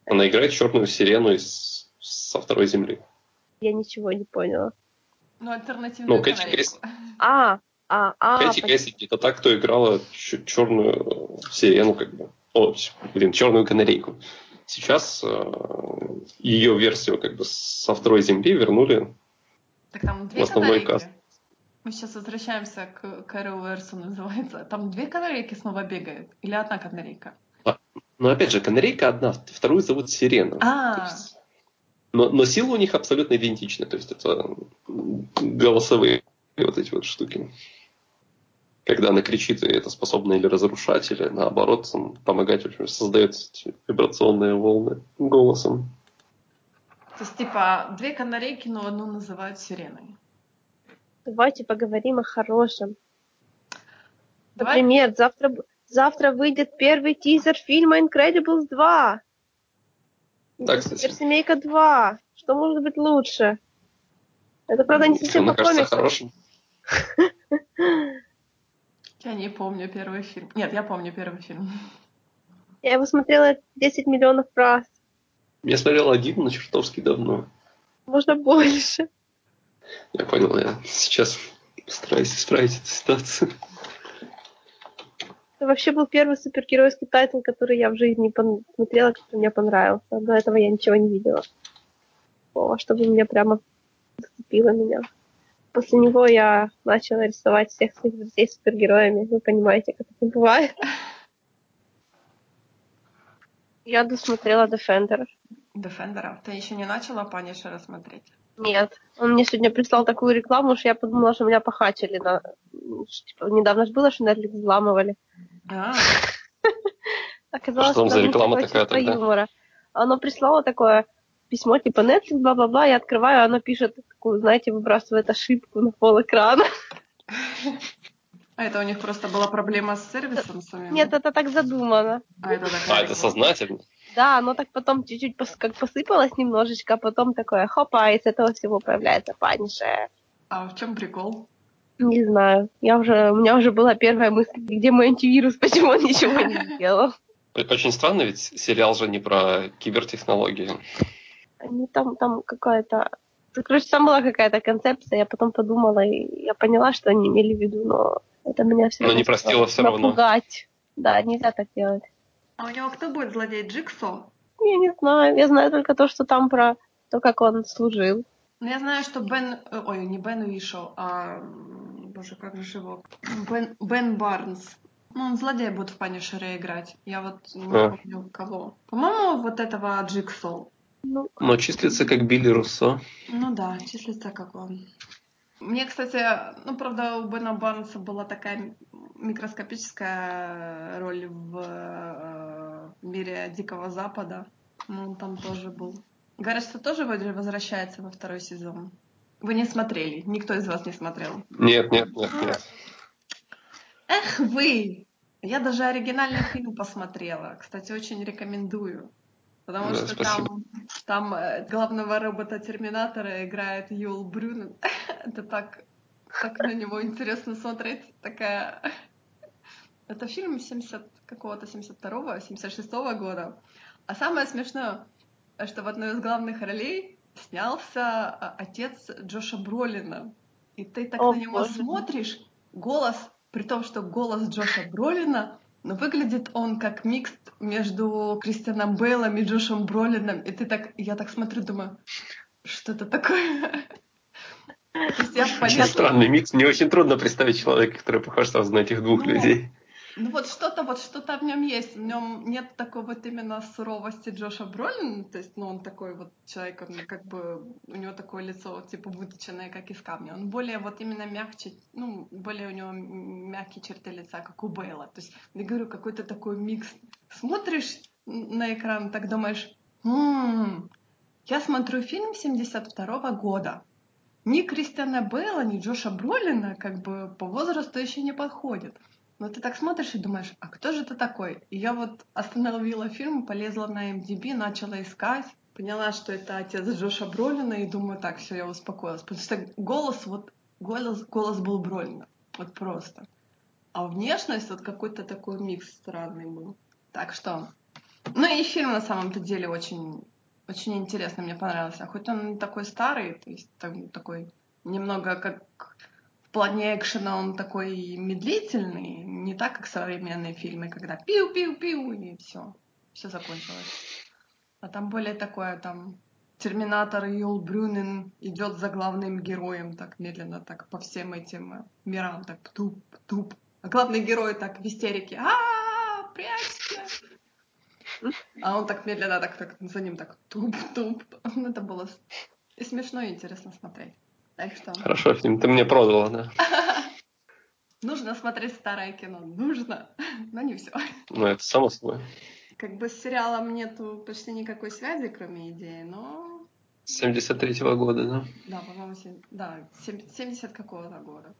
Она играет черную сирену из, со второй земли. Я ничего не поняла. Ну, альтернативную ну, Кэти Кэссиди. А, а, а. Кэти Кэссиди это та, кто играла черную сирену, как бы. О, блин, черную канарейку. Сейчас э, ее версию как бы со второй земли вернули так там две в основной каст. Мы сейчас возвращаемся к Кэрол Уэрсу, называется. Там две канарейки снова бегают? Или одна канарейка? А, ну, опять же, канарейка одна, вторую зовут Сирена. А. Есть, но, но сила у них абсолютно идентична. То есть это голосовые вот эти вот штуки когда она кричит, и это способно или разрушать, или наоборот помогать, в общем, создает вибрационные волны голосом. То есть, типа, две канарейки, но одну называют сиреной. Давайте поговорим о хорошем. Давай. Например, завтра, завтра выйдет первый тизер фильма Incredibles 2. Да, кстати. Суперсемейка 2. Что может быть лучше? Это, правда, не совсем по комиксам. [laughs] Я не помню первый фильм. Нет, я помню первый фильм. Я его смотрела 10 миллионов раз. Я смотрел один, но чертовски давно. Можно больше. Я понял, я сейчас постараюсь исправить эту ситуацию. Это вообще был первый супергеройский title, который я в жизни смотрела, который мне понравился. До этого я ничего не видела. О, чтобы меня прямо зацепило меня. После него я начала рисовать всех своих друзей супергероями. Вы понимаете, как это бывает. Я досмотрела Defender. Defender? Ты еще не начала Панишера смотреть? Нет. Он мне сегодня прислал такую рекламу, что я подумала, что меня похачили. На... Типа, недавно же было, что Netflix взламывали. А. [laughs] Оказалось, что там за реклама такая тогда? юмора. Оно прислало такое, письмо типа Netflix, бла-бла-бла, я открываю, оно пишет такую, знаете, выбрасывает ошибку на пол экрана. А это у них просто была проблема с сервисом самим? Нет, это так задумано. А это, а, это сознательно? Да, оно так потом чуть-чуть пос, как посыпалось немножечко, а потом такое хопа, и с этого всего появляется панишер. А в чем прикол? Не знаю. Я уже, у меня уже была первая мысль, где мой антивирус, [laughs] почему он ничего не сделал. Очень странно, ведь сериал же не про кибертехнологии. Они там, там какая-то... Короче, там была какая-то концепция, я потом подумала, и я поняла, что они имели в виду, но это меня все Но не простила все равно. Напугать. Да, нельзя так делать. А у него кто будет злодей? Джиксо? Я не знаю. Я знаю только то, что там про то, как он служил. Ну, я знаю, что Бен... Э, ой, не Бен Уишел, а... Боже, как же его? Бен, Бен Барнс. Ну, он злодей будет в Панишере играть. Я вот не а. помню кого. По-моему, вот этого Джиксол. Ну, Но числится как Билли Руссо. Ну да, числится как он. Мне, кстати, ну, правда, у Бена Барнса была такая микроскопическая роль в э, мире Дикого Запада. Ну, он там тоже был. Говорят, что тоже возвращается во второй сезон. Вы не смотрели? Никто из вас не смотрел? Нет, нет, нет, нет. Эх вы! Я даже оригинальный фильм посмотрела. Кстати, очень рекомендую. Потому да, что спасибо. там, там э, главного робота-терминатора играет Юл Брюнен. [laughs] Это так, так на него интересно смотреть. Такая... [laughs] Это фильм 70 какого-то 72-го, 76-го года. А самое смешное, что в одной из главных ролей снялся а, отец Джоша Бролина. И ты так О, на него боже. смотришь, голос, при том, что голос Джоша Бролина, но выглядит он как микс между Кристианом Бейлом и Джошем Бролином. И ты так, я так смотрю, думаю, что это такое? [laughs] Очень странный микс. Мне очень трудно представить человека, который похож сразу на этих двух ну, людей. Ну вот что-то вот что-то в нем есть. В нем нет такой вот именно суровости Джоша Бролина. То есть, ну, он такой вот человек, он как бы у него такое лицо типа выточенное, как из камня. Он более вот именно мягче, ну, более у него мягкие черты лица, как у Бейла. То есть, я говорю, какой-то такой микс. Смотришь на экран, так думаешь, м-м, я смотрю фильм 72 -го года. Ни Кристиана Бейла, ни Джоша Бролина как бы по возрасту еще не подходит. Но ты так смотришь и думаешь, а кто же это такой? И я вот остановила фильм, полезла на MDB, начала искать, поняла, что это отец Джоша Бролина, и думаю, так, все, я успокоилась. Потому что голос, вот, голос, голос был Бролина. Вот просто. А внешность вот какой-то такой микс странный был. Так что... Ну и фильм на самом-то деле очень, очень интересный, мне понравился. Хоть он такой старый, то есть там, такой немного как в плане экшена он такой медлительный, не так, как современные фильмы, когда пиу-пиу-пиу, и все, все закончилось. А там более такое, там, Терминатор Юл Брюнен идет за главным героем так медленно, так по всем этим мирам, так туп-туп. А главный герой так в истерике, а прячься! А он так медленно, так, так за ним так туп-туп. [laughs] Это было и смешно, и интересно смотреть. Так что... Хорошо, фильм ты мне продала, да? [laughs] Нужно смотреть старое кино. Нужно, [laughs] но не все. Ну, это само собой. Как бы с сериалом нету почти никакой связи, кроме идеи, но... 73-го года, да? Да, по-моему, да, 70 какого-то года.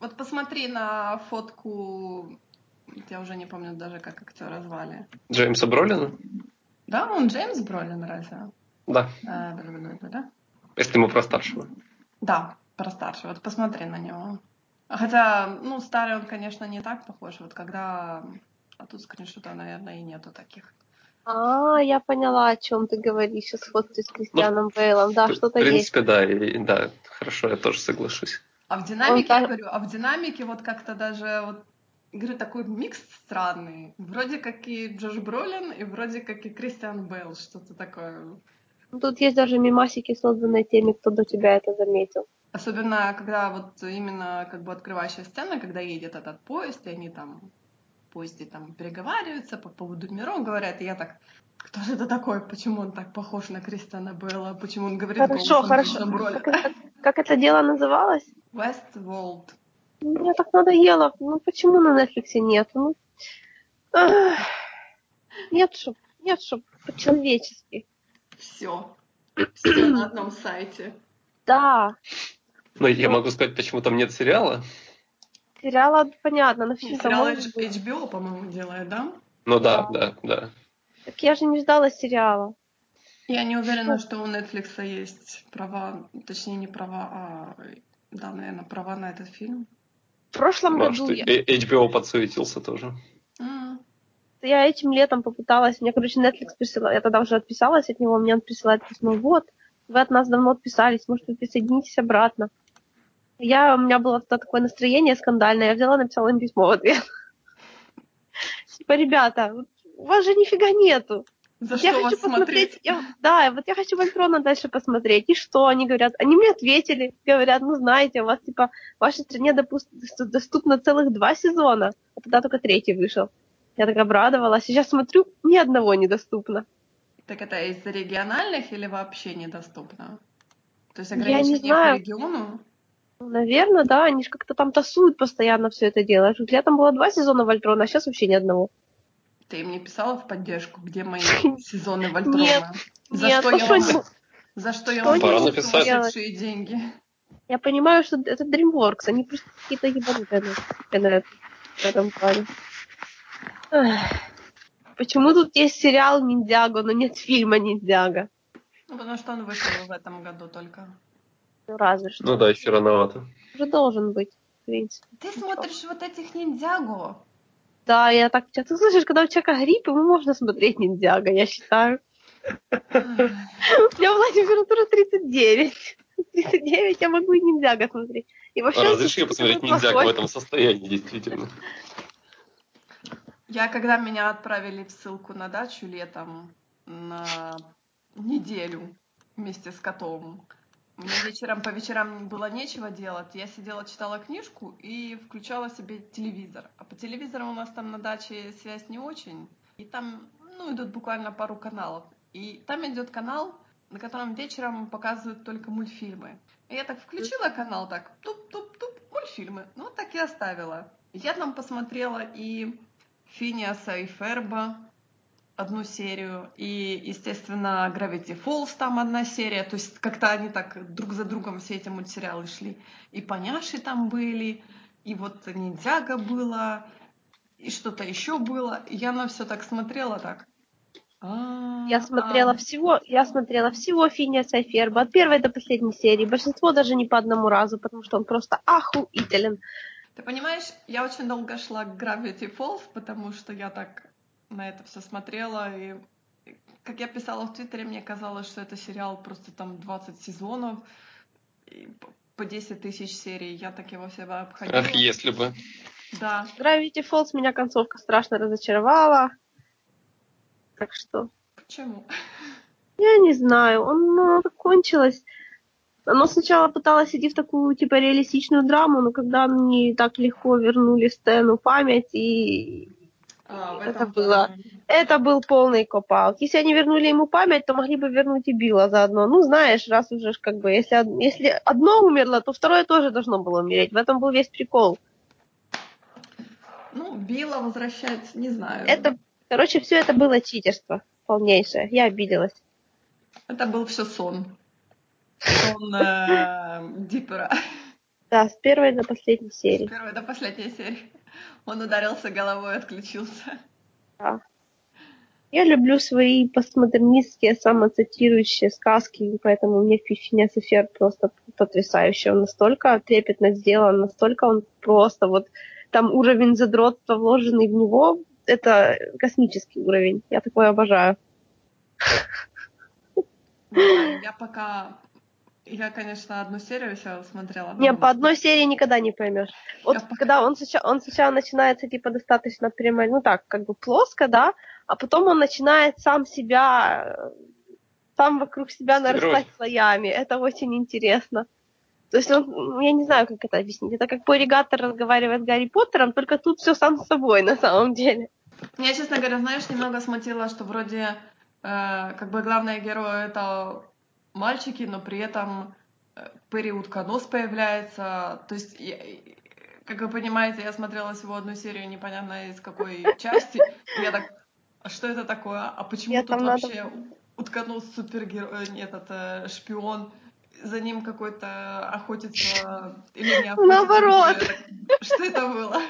Вот посмотри на фотку, я уже не помню даже, как актера звали. Джеймса Бролина? Да, он Джеймс Бролин, разве? Да. А, да, да, да, да. Если мы про старшего. Да, про старшего. Вот посмотри на него. Хотя, ну, старый он, конечно, не так похож. Вот когда... А тут скриншота, наверное, и нету таких. А, я поняла, о чем ты говоришь. Сейчас фотки с Кристианом ну, Бейлом. Да, что-то есть. В принципе, да, и, да, хорошо, я тоже соглашусь. А в динамике, он я говорю, а в динамике вот как-то даже вот говорю, такой микс странный. Вроде как и Джош Бролин, и вроде как и Кристиан Бейл, что-то такое. Тут есть даже мимасики, созданные теми, кто до тебя это заметил. Особенно, когда вот именно как бы открывающая сцена, когда едет этот поезд, и они там в поезде там переговариваются по поводу миров, говорят, и я так, кто же это такой? Почему он так похож на Кристиана Белла? Почему он говорит Хорошо, хорошо. Как это, как это дело называлось? Westworld. Мне так надоело. Ну почему на Netflix нет? Ну, нет, чтоб, нет, чтоб по-человечески. Все. [clears throat] Все на одном сайте. Да. Ну, я могу сказать, почему там нет сериала. Сериала, понятно, но фильм Сериал HBO, по-моему, делает, да? Ну да, да, да. Так я же не ждала сериала. Я не уверена, что у Netflix есть права, точнее не права, а да, наверное, права на этот фильм. В прошлом Может, году я... HBO подсуетился тоже. Mm. Я этим летом попыталась, мне, короче, Netflix присылал, я тогда уже отписалась от него, мне он присылает письмо, вот, вы от нас давно отписались, может, вы присоединитесь обратно. Я, у меня было такое настроение скандальное, я взяла, написала им письмо в ответ. [laughs] Типа, ребята, у вас же нифига нету. За что я хочу посмотреть, я, да, вот я хочу Вольтрона дальше посмотреть. И что они говорят? Они мне ответили, говорят, ну знаете, у вас типа в вашей стране допуст, доступно целых два сезона, а тогда только третий вышел. Я так обрадовалась. Сейчас смотрю, ни одного недоступно. Так это из региональных или вообще недоступно? То есть ограничение я не знаю. по региону? Наверное, да, они же как-то там тасуют постоянно все это дело. Летом было два сезона Вольтрона, а сейчас вообще ни одного. Ты мне писала в поддержку, где мои [laughs] сезоны Вольтрона? Нет, за нет, что я вам, за что я вам Пора написать. деньги? Я понимаю, что это DreamWorks, они просто какие-то ебанутые на, этом плане. Почему тут есть сериал Ниндзяго, но нет фильма Ниндзяго? Ну, потому что он вышел в этом году только. Ну, разве что. Ну да, еще рановато. Уже должен быть, в принципе. Ты смотришь вот этих ниндзяго? Да, я так часто слышишь, когда у человека грипп, ему можно смотреть ниндзяго, я считаю. У меня была температура 39. 39 я могу и ниндзяго смотреть. И вообще, а разреши посмотреть ниндзяго в этом состоянии, действительно. Я, когда меня отправили в ссылку на дачу летом на неделю вместе с котом, мне вечером по вечерам было нечего делать. Я сидела, читала книжку и включала себе телевизор. А по телевизору у нас там на даче связь не очень. И там, ну, идут буквально пару каналов. И там идет канал, на котором вечером показывают только мультфильмы. И я так включила канал, так, туп-туп-туп, мультфильмы. Ну, так и оставила. Я там посмотрела и Финиаса и Ферба, одну серию, и, естественно, Gravity Falls там одна серия, то есть как-то они так друг за другом все эти мультсериалы шли. И Поняши там были, и вот Ниндзяга было, и что-то еще было. И я на все так смотрела так. Я смотрела всего, я смотрела всего Финиаса и Ферба от первой до последней серии. Большинство даже не по одному разу, потому что он просто охуителен. Ты понимаешь, я очень долго шла к Gravity Falls, потому что я так на это все смотрела, и как я писала в Твиттере, мне казалось, что это сериал просто там 20 сезонов, и по 10 тысяч серий. Я так его себя обходила. Ах, если бы. Да. Gravity Falls меня концовка страшно разочаровала. Так что... Почему? [laughs] Я не знаю. Он, ну, кончилось. Оно сначала пыталось идти в такую, типа, реалистичную драму, но когда они так легко вернули Стэну память, и а, это, было, это был полный копал. Если они вернули ему память, то могли бы вернуть и Билла заодно. Ну, знаешь, раз уже как бы, если, если одно умерло, то второе тоже должно было умереть. В этом был весь прикол. Ну, Билла возвращать, не знаю. Это, короче, все это было читерство полнейшее. Я обиделась. Это был все сон. Сон э, Диппера. Да, с первой до последней серии. С первой до последней серии. Он ударился головой и отключился. Да. Я люблю свои постмодернистские, самоцитирующие сказки, поэтому мне Фифиня Софер просто потрясающий. Он настолько трепетно сделан, настолько он просто вот там уровень задротства, вложенный в него, это космический уровень. Я такое обожаю. Я пока я, конечно, одну серию еще смотрела. Не, по одной серии никогда не поймешь. Вот я когда он сначала, он сначала начинается типа достаточно прямо, ну так, как бы плоско, да, а потом он начинает сам себя, сам вокруг себя нарастать слоями. Это очень интересно. То есть он, я не знаю, как это объяснить. Это как Поригатор разговаривает с Гарри Поттером, только тут все сам с собой на самом деле. Меня, честно говоря, знаешь, немного смутило, что вроде э, как бы главный герой это мальчики, но при этом э, Перри Утконос появляется. То есть, я, как вы понимаете, я смотрела всего одну серию, непонятно из какой части. Я так, а что это такое? А почему я тут вообще надо... Утконос супергерой, нет, это шпион? За ним какой-то охотится или не охотится? Наоборот. Что это было?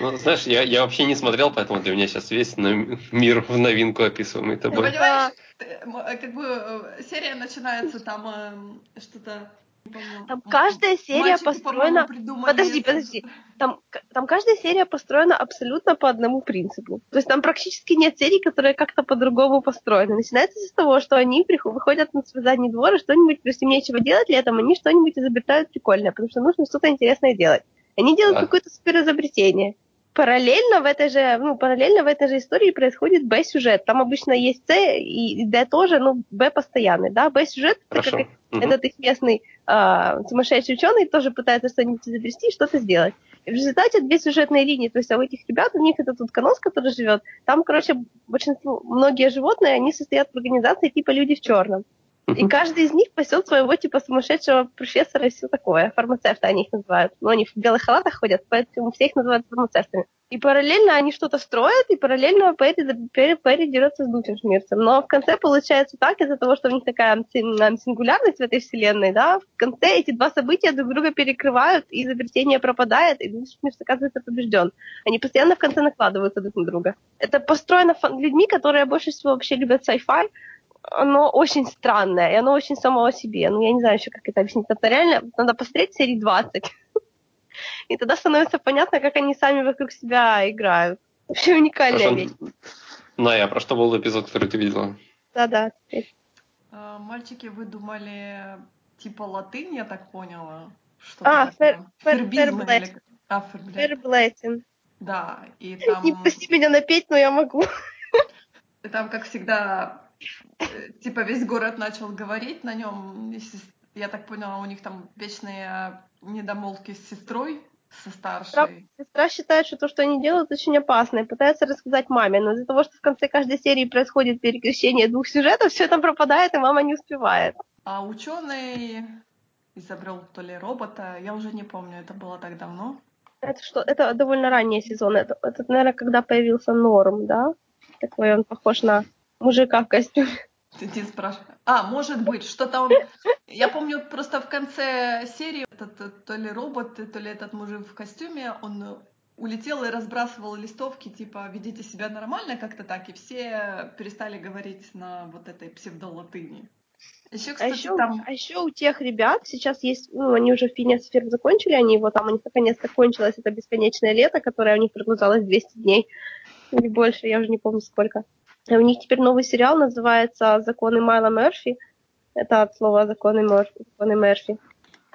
Ну, знаешь, я, я вообще не смотрел, поэтому для меня сейчас весь мир в новинку описываемый тобой. Ты понимаешь, э, как бы э, серия начинается там э, что-то там каждая серия Мальчики, построена... Подожди, подожди. Там, там каждая серия построена абсолютно по одному принципу. То есть там практически нет серий, которые как-то по-другому построены. Начинается с того, что они выходят на свой задний двор, и что-нибудь, если им нечего делать летом, они что-нибудь изобретают прикольное, потому что нужно что-то интересное делать. Они делают да. какое-то суперизобретение. Параллельно в этой же, ну, параллельно в этой же истории происходит Б-сюжет. Там обычно есть С и Д тоже, но Б постоянный, да. Б-сюжет, это как угу. этот их местный э, сумасшедший ученый тоже пытается что-нибудь изобрести и что-то сделать. И в результате две сюжетные линии, то есть а у этих ребят, у них это тут конос, который живет, там, короче, большинство, многие животные, они состоят в организации типа люди в черном. И [laughs] каждый из них пасет своего типа сумасшедшего профессора и все такое. Фармацевты они их называют. Но они в белых халатах ходят, поэтому все их называют фармацевтами. И параллельно они что-то строят, и параллельно Перри, Перри, Перри дерется с Дутеншмирцем. Но в конце получается так, из-за того, что у них такая сингулярность в этой вселенной, да, в конце эти два события друг друга перекрывают, и изобретение пропадает, и Дутеншмирц оказывается побежден. Они постоянно в конце накладываются друг на друга. Это построено людьми, которые больше всего вообще любят sci-fi, оно очень странное, и оно очень само о себе. Ну, я не знаю еще, как это объяснить. Это реально надо посмотреть серии 20. [laughs] И тогда становится понятно, как они сами вокруг себя играют. Вообще уникальная вещь. Ну, я про что был эпизод, который ты видела? Да-да. А, мальчики, вы думали, типа латынь, я так поняла? Что а, фер. А. Да, и [laughs] там... Не пусти меня напеть, но я могу. [laughs] И там, как всегда, типа весь город начал говорить на нем. Я так поняла, у них там вечные недомолвки с сестрой, со старшей. Сестра считает, что то, что они делают, очень опасно, и пытается рассказать маме, но из-за того, что в конце каждой серии происходит перекрещение двух сюжетов, все это пропадает, и мама не успевает. А ученый изобрел то ли робота, я уже не помню, это было так давно. Это что? Это довольно ранний сезон. Это, это наверное, когда появился Норм, да? Такой он похож на мужика в костюме. Ты не спрашиваешь. А, может быть, что-то он... Я помню просто в конце серии этот то ли робот, то ли этот мужик в костюме, он улетел и разбрасывал листовки, типа, ведите себя нормально как-то так, и все перестали говорить на вот этой псевдолатыни. Еще, а кстати, а еще, там... а еще у тех ребят сейчас есть, ну, они уже в Финес Ферм закончили, они его там, у них наконец-то кончилось это бесконечное лето, которое у них продолжалось 200 дней или больше, я уже не помню сколько. У них теперь новый сериал называется «Законы Майла Мерфи». Это от слова «Законы Мерфи». Законы Мерфи.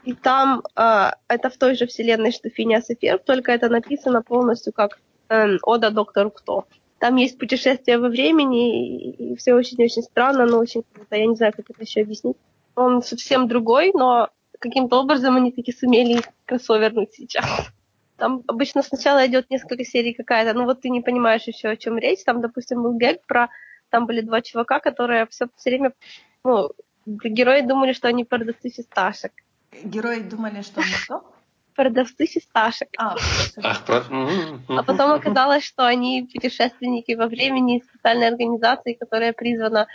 И там э, это в той же вселенной, что Финиас и Ферб, только это написано полностью как э, «Ода доктору кто». Там есть путешествие во времени, и, и все очень-очень странно, но очень круто. Я не знаю, как это еще объяснить. Он совсем другой, но каким-то образом они таки сумели кроссовернуть сейчас. Там обычно сначала идет несколько серий какая-то, ну вот ты не понимаешь еще, о чем речь. Там, допустим, был гэг про... Там были два чувака, которые все, все время... Ну, герои думали, что они продавцы фисташек. Герои думали, что они что? Продавцы фисташек. А, а потом оказалось, что они путешественники во времени специальной организации, которая призвана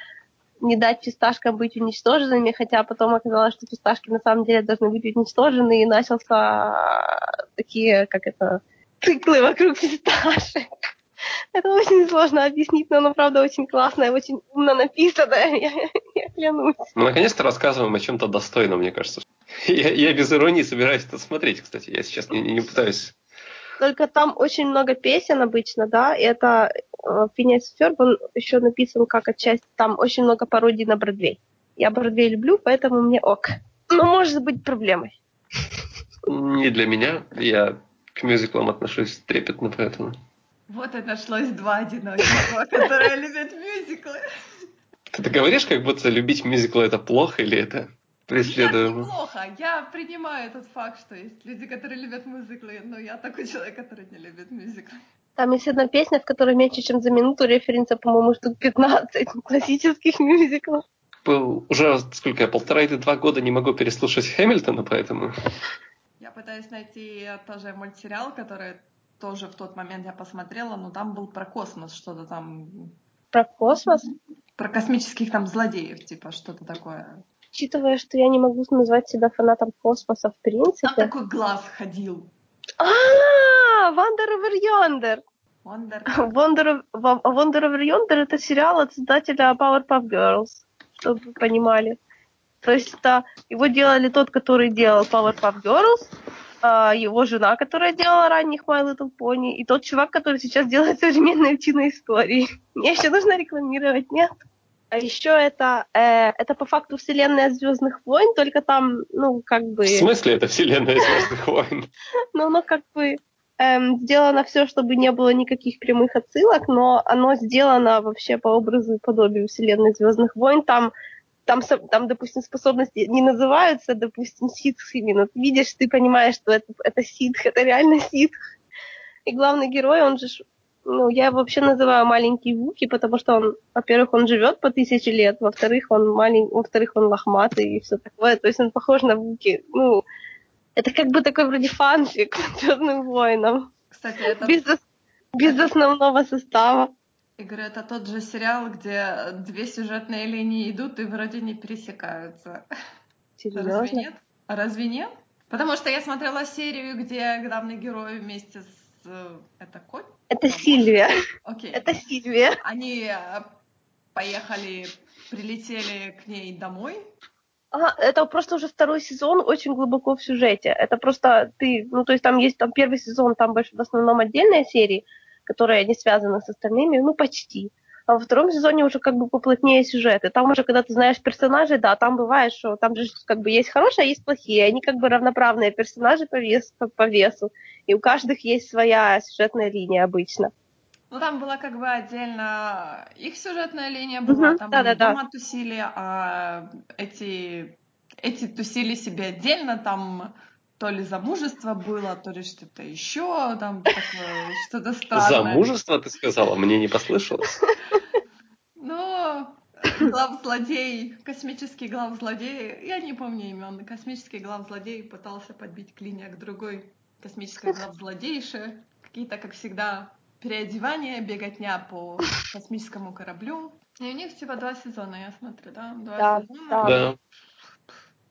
не дать фисташкам быть уничтоженными, хотя потом оказалось, что фисташки на самом деле должны быть уничтожены, и начался такие, как это, циклы вокруг фисташек. [laughs] Это очень сложно объяснить, но оно, правда, очень классное, очень умно написанное, [laughs] я, я клянусь. Мы наконец-то рассказываем о чем-то достойном, мне кажется. [laughs] Я, я без иронии собираюсь это смотреть, кстати. Я сейчас не, не пытаюсь только там очень много песен обычно, да, и это Финес Ферб, он еще написан как отчасти, там очень много пародий на Бродвей. Я Бродвей люблю, поэтому мне ок. Но может быть проблемой. Не для меня. Я к мюзиклам отношусь трепетно, поэтому. Вот и нашлось два одиноких, которые любят мюзиклы. Ты говоришь, как будто любить мюзиклы это плохо или это преследуемо. плохо. Я принимаю этот факт, что есть люди, которые любят мюзиклы, но я такой человек, который не любит мюзиклы. Там есть одна песня, в которой меньше, чем за минуту референса, по-моему, штук 15 классических мюзиклов. Уже сколько я, полтора или два года не могу переслушать Хэмилтона, поэтому... Я пытаюсь найти тоже мультсериал, который тоже в тот момент я посмотрела, но там был про космос, что-то там... Про космос? Про космических там злодеев, типа, что-то такое учитывая, что я не могу назвать себя фанатом космоса в принципе. Там такой глаз ходил. А, Wonder Over Yonder. Wonder. Wonder, Wonder Over Yonder это сериал от создателя Powerpuff Girls, чтобы вы понимали. То есть это его делали тот, который делал Powerpuff Girls, а, его жена, которая делала ранних My Little Pony, и тот чувак, который сейчас делает современные [laughs] утиные истории. Мне еще нужно рекламировать, нет? А еще это, э, это по факту вселенная Звездных войн, только там, ну, как бы... В смысле это вселенная Звездных войн? [laughs] Ну, ну, как бы... эм, сделано все, чтобы не было никаких прямых отсылок, но оно сделано вообще по образу и подобию вселенной Звездных войн. Там, там, там допустим, способности не называются, допустим, ситхами, но видишь, ты понимаешь, что это, это ситх, это реально ситх. И главный герой, он же, ну, я его вообще называю маленький Вуки, потому что он, во-первых, он живет по тысяче лет, во-вторых, он маленький, во-вторых, он лохматый и все такое. То есть он похож на Вуки. Ну, это как бы такой вроде фанфик Звездным воинам. Кстати, это... Без, без это... основного состава. Игорь, это тот же сериал, где две сюжетные линии идут и вроде не пересекаются. Серьезно? Разве нет? А разве нет? Потому что я смотрела серию, где главный герой вместе с... Это кот? Это Сильвия. Окей. Это Сильвия. Они э, поехали, прилетели к ней домой, а, это просто уже второй сезон очень глубоко в сюжете. Это просто ты, ну то есть там есть там первый сезон, там больше в основном отдельные серии, которые не связаны с остальными, ну почти. А во втором сезоне уже как бы поплотнее сюжеты. Там уже, когда ты знаешь персонажей, да, там бывает, что там же как бы есть хорошие, а есть плохие. Они как бы равноправные персонажи по весу, по весу. И у каждых есть своя сюжетная линия обычно. Ну, там была как бы отдельно их сюжетная линия была, угу, там да, они да, дома да. тусили, а эти, эти тусили себе отдельно, там то ли замужество было, то ли что-то еще, там такое, [laughs] что-то странное. Замужество, ты сказала? Мне не послышалось. [laughs] Ну, глав-злодей, космический глав-злодей, я не помню имен, космический глав-злодей пытался подбить клинья к другой космической глав-злодейше. Какие-то, как всегда, переодевание, беготня по космическому кораблю. И у них типа два сезона, я смотрю, да? Два да, сезона. Да. да.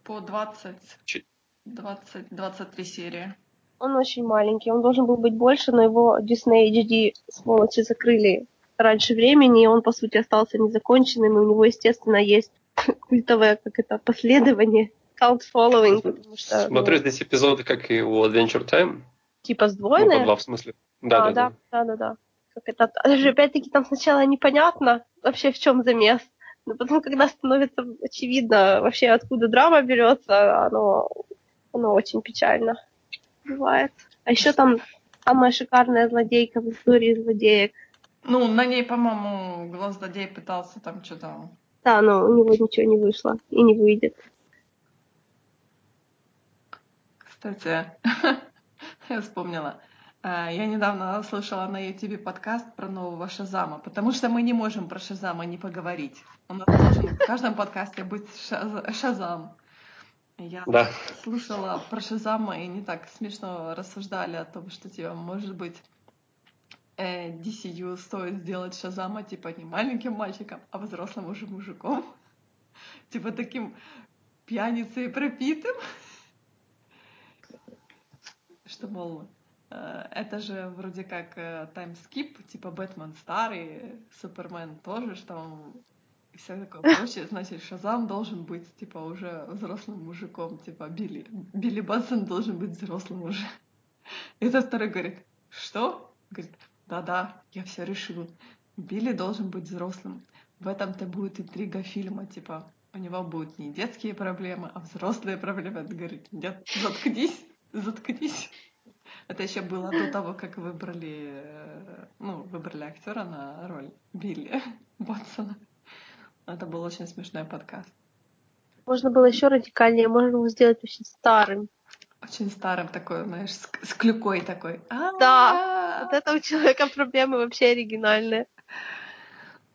По 20, 20, 23 серии. Он очень маленький, он должен был быть больше, но его Disney HD сволочи закрыли раньше времени, и он, по сути, остался незаконченным, и у него, естественно, есть [laughs] культовое, как это, последование, cult following. Потому что, Смотрю ну, здесь эпизоды, как и у Adventure Time. Типа сдвоенные? Ну, по два в смысле. Да, а, да, да, да, да. Как это, даже опять-таки там сначала непонятно вообще в чем замес, но потом, когда становится очевидно вообще откуда драма берется, оно, оно очень печально бывает. А еще там самая шикарная злодейка в истории злодеек. Ну, на ней, по-моему, глаз злодей пытался там что-то... Да, но у него ничего не вышло и не выйдет. Кстати, [laughs] я вспомнила. А, я недавно слышала на YouTube подкаст про нового Шазама, потому что мы не можем про Шазама не поговорить. У нас должен в каждом подкасте быть Шазам. Я да. слушала про Шазама и не так смешно рассуждали о том, что типа, может быть, э, DCU стоит сделать Шазама типа не маленьким мальчиком, а взрослым уже мужиком. [laughs] Типа таким пьяницей и пропитым. Что, мол, Э, это же вроде как таймскип, типа Бэтмен старый, Супермен тоже, что он и все такое [laughs] прочее. Значит, Шазам должен быть, типа, уже взрослым мужиком, типа, Билли. Билли Батсон должен быть взрослым уже. И этот второй говорит, что? Говорит, да-да, я все решил. Билли должен быть взрослым. В этом-то будет интрига фильма, типа, у него будут не детские проблемы, а взрослые проблемы. Он говорит, нет, заткнись, заткнись. Это еще было до того, как выбрали, э, ну, выбрали актера на роль Билли [laughs] Батсона. Это был очень смешной подкаст. Можно было еще радикальнее, можно было сделать очень старым. Очень старым такой, знаешь, с, с клюкой такой. Да, вот это у человека проблемы вообще оригинальные.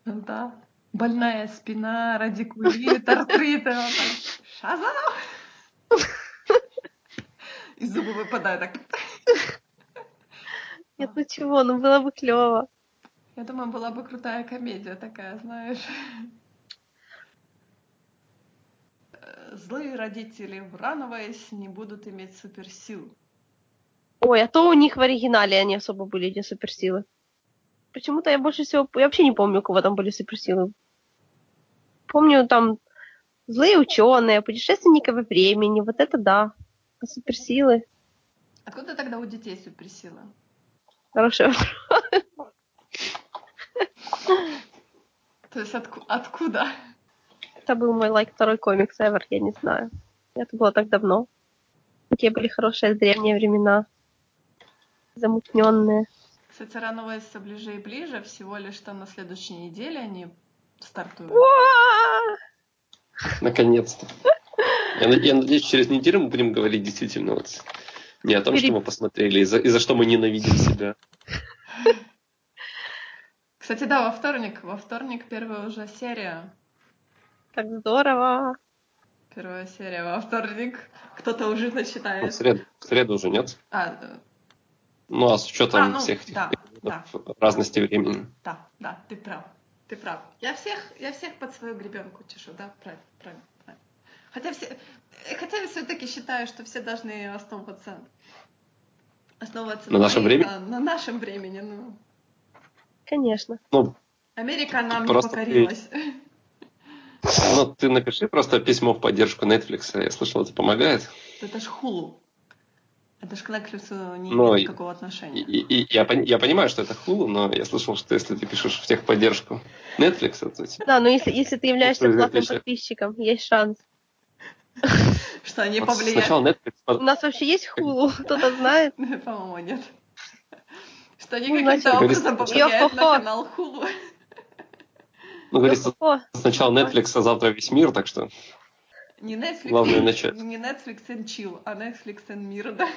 Да. Больная спина, радикулит, артрит, шазам! [laughs] И зубы выпадают так. [laughs] Нет, ну чего, ну было бы клево. Я думаю, была бы крутая комедия такая, знаешь. Злые родители, врановаясь, не будут иметь суперсил. Ой, а то у них в оригинале они особо были, эти суперсилы. Почему-то я больше всего... Я вообще не помню, у кого там были суперсилы. Помню там злые ученые, путешественники во времени, вот это да. А суперсилы? Откуда тогда у детей суперсила? Хороший вопрос. То есть отку- откуда? Это был мой лайк второй комикс ever, я не знаю. Это было так давно. Какие были хорошие древние времена. замутненные. Кстати, Рануэйса ближе и ближе, всего лишь там на следующей неделе они стартуют. Наконец-то. Я, я надеюсь, через неделю мы будем говорить действительно вот не о том, что мы посмотрели, и за, и за что мы ненавидим себя. Кстати, да, во вторник. Во вторник первая уже серия. Так здорово. Первая серия во вторник. Кто-то уже начинает. Ну, в, среду, в среду уже нет? А, да. Ну, а с учетом а, ну, всех этих да, да. разности времени. Да, да, ты прав. Ты прав. Я всех, я всех под свою гребенку чешу, да? Правильно, правильно. Хотя все, хотя я все-таки считаю, что все должны основываться, основываться на, на нашем времени. На, на нашем времени, ну. Конечно. Ну, Америка нам не покорилась. Ты... Ну, ты напиши просто письмо в поддержку Netflix. Я слышал, это помогает. Это ж хулу. Это же к Netflix не но имеет никакого отношения. И, и, и я, я понимаю, что это хулу, но я слышал, что если ты пишешь в техподдержку Netflix, то... Да, но если, если ты являешься платным подписчиком, есть шанс. [laughs] Что они. Сначала Netflix... У нас вообще есть хулу? Кто-то знает? [laughs] По-моему, нет. Что они ну, каким-то образом повлияют на канал хулу. [laughs] Ну, говорится, сначала Netflix, а завтра весь мир, так что... Не Netflix, Главное начать. не Netflix and chill, а Netflix and мир, да?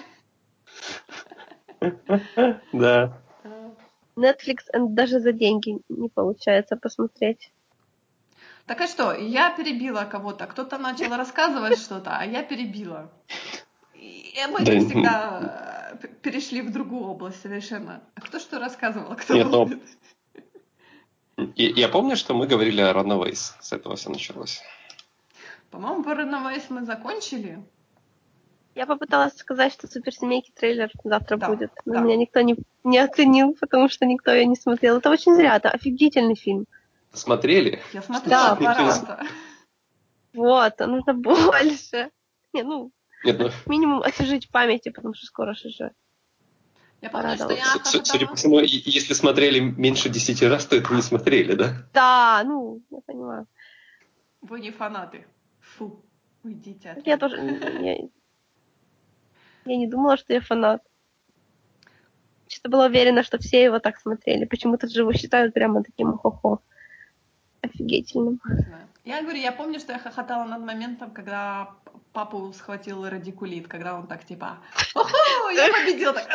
Да. Netflix and даже за деньги не получается посмотреть. Так а что, я перебила кого-то, кто-то начал рассказывать что-то, а я перебила. И мы да, всегда перешли в другую область совершенно. А кто что рассказывал, кто Нет, но... Я помню, что мы говорили о Runaways. С этого все началось. По-моему, по Runaways мы закончили. Я попыталась сказать, что суперсемейки трейлер завтра да, будет, но да. меня никто не, не оценил, потому что никто ее не смотрел. Это очень зря, это офигительный фильм. Смотрели? Я смотрела, да, пожалуйста. Вот, нужно больше. Не, ну, Нет, ну... минимум освежить памяти, потому что скоро же я помню, что я. Судя по всему, если смотрели меньше десяти раз, то это не смотрели, да? Да, ну, я понимаю. Вы не фанаты. Фу, уйдите от Я тоже... Я, [laughs] я не думала, что я фанат. Что-то была уверена, что все его так смотрели. Почему-то же его считают прямо таким хо-хо. Офигительным. Я говорю, я помню, что я хохотала над моментом, когда папу схватил радикулит, когда он так типа, я победил, так,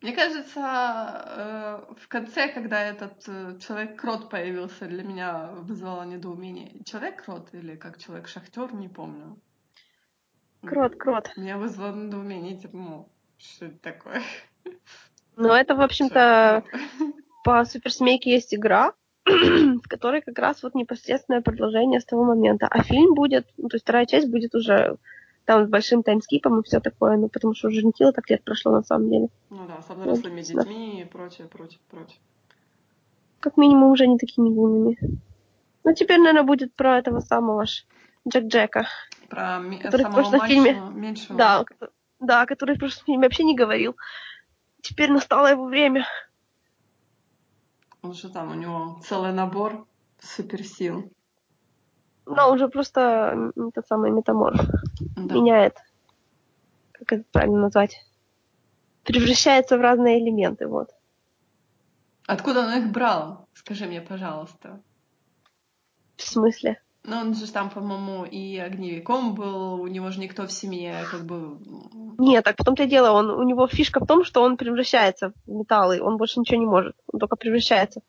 мне кажется, э, в конце, когда этот э, человек-крот появился, для меня вызвало недоумение. Человек-крот или как человек-шахтер, не помню. Крот, крот. Меня вызвало недоумение, типа, ну, что это такое? Ну, это, в общем-то, по суперсмейке есть игра, [clears throat] в которой как раз вот непосредственное продолжение с того момента. А фильм будет, ну, то есть вторая часть будет уже там с большим таймскипом и все такое, ну, потому что уже не тело так лет прошло на самом деле. Ну да, с взрослыми вот, детьми да. и прочее, прочее, прочее. Как минимум уже не такими юными. Ну, теперь, наверное, будет про этого самого ж Джек Джека. Про ми- который самого в прошлом фильме... меньшего. Да, да, который в прошлом фильме вообще не говорил. Теперь настало его время. Он что там, у него целый набор суперсил. Да, уже просто тот самый метаморф. Да. Меняет. Как это правильно назвать? Превращается в разные элементы, вот. Откуда он их брал? Скажи мне, пожалуйста. В смысле? Ну, он же там, по-моему, и огневиком был, у него же никто в семье как бы... Нет, так в том-то и дело, он, у него фишка в том, что он превращается в металлы, он больше ничего не может, он только превращается.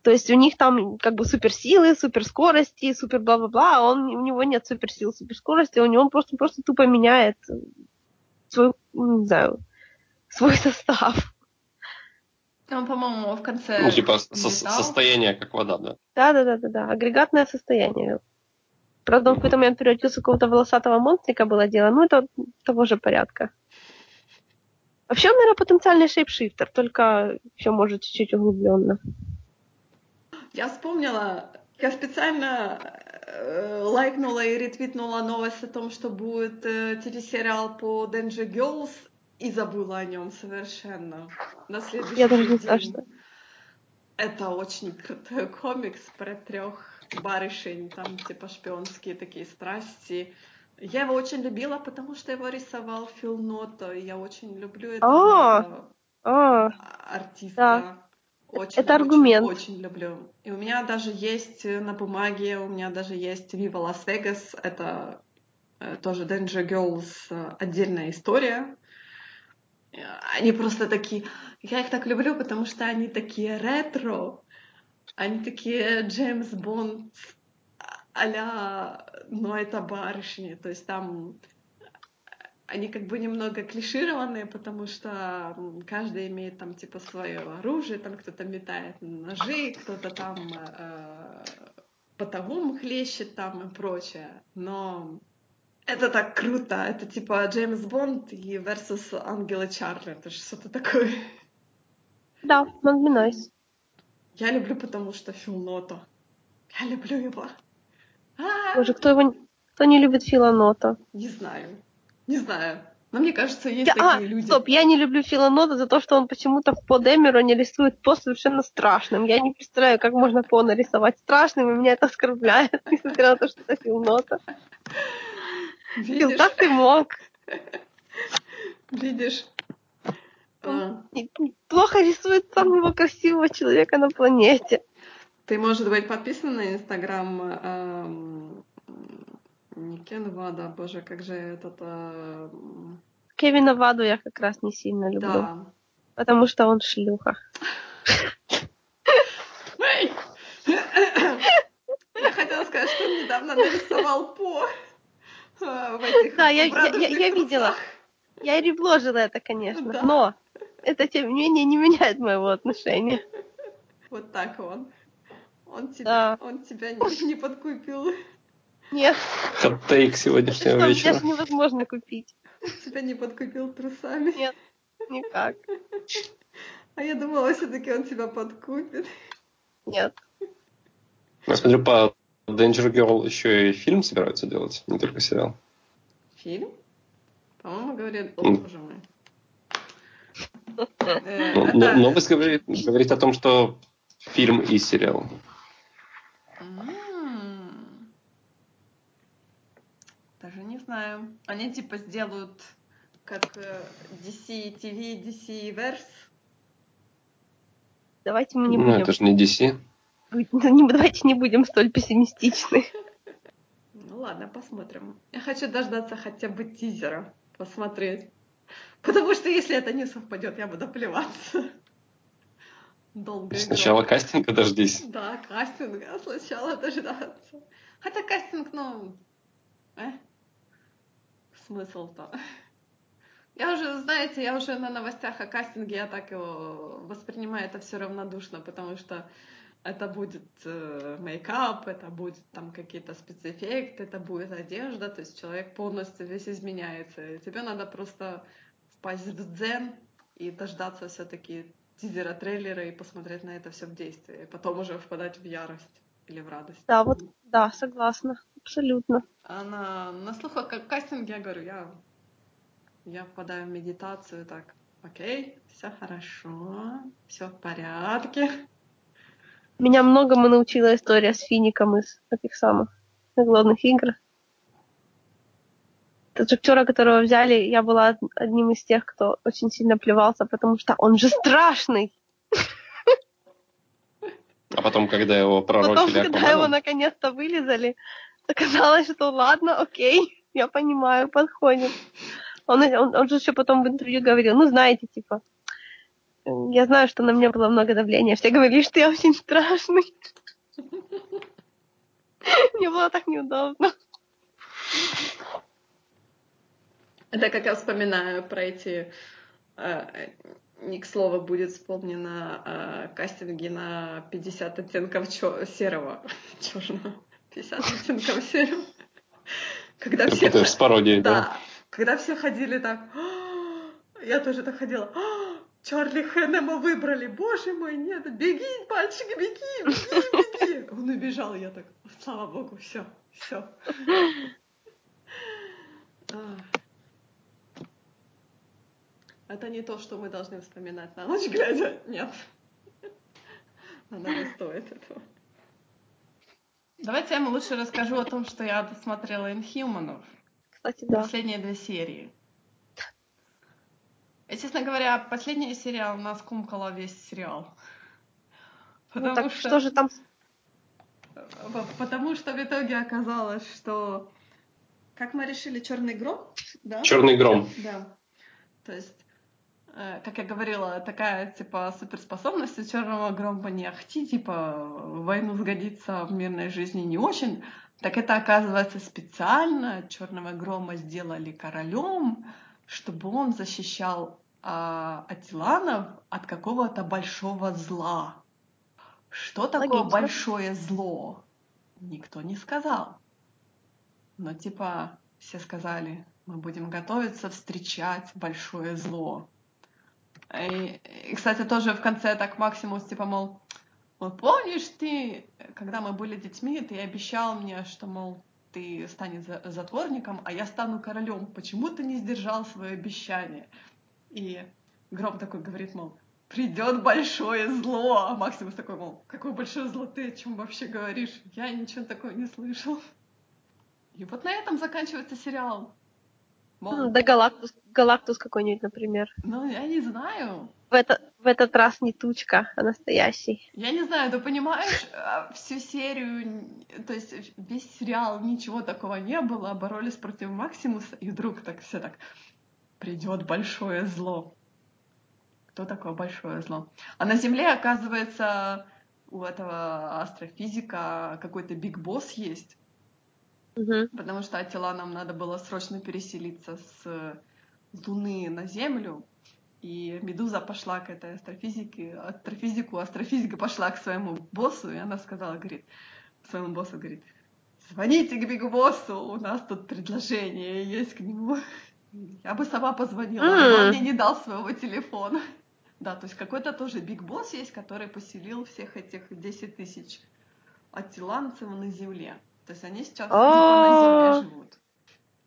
То есть у них там как бы суперсилы, суперскорости, супер бла-бла-бла, а он, у него нет суперсил, суперскорости, у него он просто, просто тупо меняет свой, не знаю, свой состав. Он, по-моему, в конце... Ну, типа со- состояние как вода, да? Да-да-да-да, агрегатное состояние. Правда, он в какой-то момент превратился в какого-то волосатого монстрика было дело, ну, это того же порядка. Вообще, он, наверное, потенциальный шейпшифтер, только еще может чуть-чуть углубленно. Я вспомнила, я специально э, лайкнула и ретвитнула новость о том, что будет э, телесериал по Danger Girls, и забыла о нем совершенно. На следующий я даже не знаю, что. Это очень крутой комикс про трех барышень, там типа шпионские такие страсти. Я его очень любила, потому что его рисовал Фил Нота. Я очень люблю этого а, а, артиста. Да. Очень, Это аргумент. Очень, очень люблю. И у меня даже есть на бумаге, у меня даже есть Viva Las Vegas. Это э, тоже Danger Girls э, отдельная история. Они просто такие... Я их так люблю, потому что они такие ретро. Они такие Джеймс Бонд а-ля «Но это барышни». То есть там они как бы немного клишированные, потому что каждый имеет там типа свое оружие, там кто-то метает ножи, кто-то там э, по хлещет там и прочее. Но это так круто. Это типа Джеймс Бонд и versus Ангела Чарли. Это же что-то такое. Да, Must be nice. Я люблю, потому что Фил Нота. Я люблю его. А! Боже, кто его... Кто не любит Фила Нота? Не знаю. Не знаю. Но мне кажется, есть я, такие а, люди. Стоп, я не люблю Фила Нота за то, что он почему-то в по не рисует по совершенно страшным. Я не представляю, как можно по нарисовать страшным, и меня это оскорбляет, [laughs] несмотря на то, что это Фил Нота. Видишь? Фил, как ты мог? Видишь? Он а. плохо рисует самого красивого человека на планете. Ты, может быть, подписан на Инстаграм эм, не Кен Вада, боже, как же этот... Э... Кевина Ваду я как раз не сильно люблю. Да. Потому что он шлюха. Я хотела сказать, что он недавно нарисовал по в этих Да, я, я, я, я видела. Я репложила это, конечно. Да. Но это, тем не менее, не меняет моего отношения. Вот так он. Он тебя, да. он тебя не, не подкупил. Нет. Хот-тейк сегодняшнего это вечера. Даже невозможно купить. Тебя не подкупил трусами? Нет, никак. А я думала, все-таки он тебя подкупит. Нет. Я смотрю, по Danger Girl еще и фильм собираются делать, не только сериал. Фильм? По-моему, говорят, о, боже мой. [laughs] Э, новость говорит о том, что фильм и сериал. знаю. Они типа сделают как DC TV, DC Verse. Давайте мы не ну, будем... Ну, это же не DC. [laughs] Давайте не будем столь пессимистичны. Ну ладно, посмотрим. Я хочу дождаться хотя бы тизера, посмотреть. Потому что если это не совпадет, я буду плеваться. Долго Сначала играть. кастинга дождись. Да, кастинга сначала дождаться. Хотя кастинг, ну, э, смысл-то? Я уже, знаете, я уже на новостях о кастинге, я так его воспринимаю это все равнодушно, потому что это будет э, мейкап, это будет там какие-то спецэффекты, это будет одежда, то есть человек полностью весь изменяется. И тебе надо просто впасть в дзен и дождаться все-таки тизера, трейлера и посмотреть на это все в действии, и потом уже впадать в ярость или в радость. Да, вот, да, согласна, абсолютно. А на, на слухах как кастинг я говорю, я, я впадаю в медитацию, так, окей, все хорошо, все в порядке. Меня многому научила история с Фиником из этих самых главных игр. Тот актера, которого взяли, я была одним из тех, кто очень сильно плевался, потому что он же страшный. А потом, когда его пророчили Потом, когда его наконец-то вылезали, Оказалось, что ладно, окей, я понимаю, подходит. Он, он, он же еще потом в интервью говорил, ну, знаете, типа, я знаю, что на меня было много давления. Все говорили, что я очень страшный. Мне было так неудобно. Это как я вспоминаю про эти... Э, не к слову будет вспомнено э, кастинги на 50 оттенков серого, черного. 50 оттенков серого. Когда все... Это с пародией, да? Да. Когда все ходили так... «А!» я тоже так ходила. «А! Чарли Хэннема выбрали. Боже мой, нет, беги, мальчик, беги, беги, беги. Он убежал, я так, слава богу, все, все. А. Это не то, что мы должны вспоминать на ночь глядя. Нет. Она не стоит этого. Давайте я вам лучше расскажу о том, что я досмотрела Inhumanов. кстати, да. Последние две серии. И, честно говоря, последняя серия у нас кумкала весь сериал. Потому ну так что... что же там... Потому что в итоге оказалось, что... Как мы решили, черный гром? Да? Черный гром. Да. То есть Э, как я говорила, такая, типа, суперспособность у черного грома не ахти, типа, войну сгодится в мирной жизни не очень. Так это, оказывается, специально черного грома сделали королем, чтобы он защищал а, Атиланов от какого-то большого зла. Что такое Логично. большое зло? Никто не сказал. Но типа все сказали, мы будем готовиться встречать большое зло. И, и, кстати, тоже в конце так Максимус, типа, мол, вот помнишь ты, когда мы были детьми, ты обещал мне, что, мол, ты станешь затворником, а я стану королем. Почему ты не сдержал свое обещание? И Гром такой говорит, мол, придет большое зло. А Максимус такой, мол, какое большое зло ты, о чем вообще говоришь? Я ничего такого не слышал. И вот на этом заканчивается сериал. Мол... Да Галактус, Галактус какой-нибудь, например. Ну, я не знаю. В, это, в этот раз не тучка, а настоящий. Я не знаю, ты понимаешь, а, всю серию, то есть весь сериал, ничего такого не было, боролись против Максимуса, и вдруг так все так, придет большое зло. Кто такое большое зло? А на Земле, оказывается, у этого астрофизика какой-то биг босс есть, Угу. Потому что Атила нам надо было срочно переселиться с Луны на Землю. И Медуза пошла к этой астрофизике, астрофизику, астрофизика пошла к своему боссу, и она сказала, говорит, своему боссу, говорит, звоните к Биг Боссу, у нас тут предложение есть к нему. Я бы сама позвонила, но он мне не дал своего телефона. Да, то есть какой-то тоже Биг Босс есть, который поселил всех этих 10 тысяч аттиланцев на Земле. То есть они сейчас типа, на Земле живут.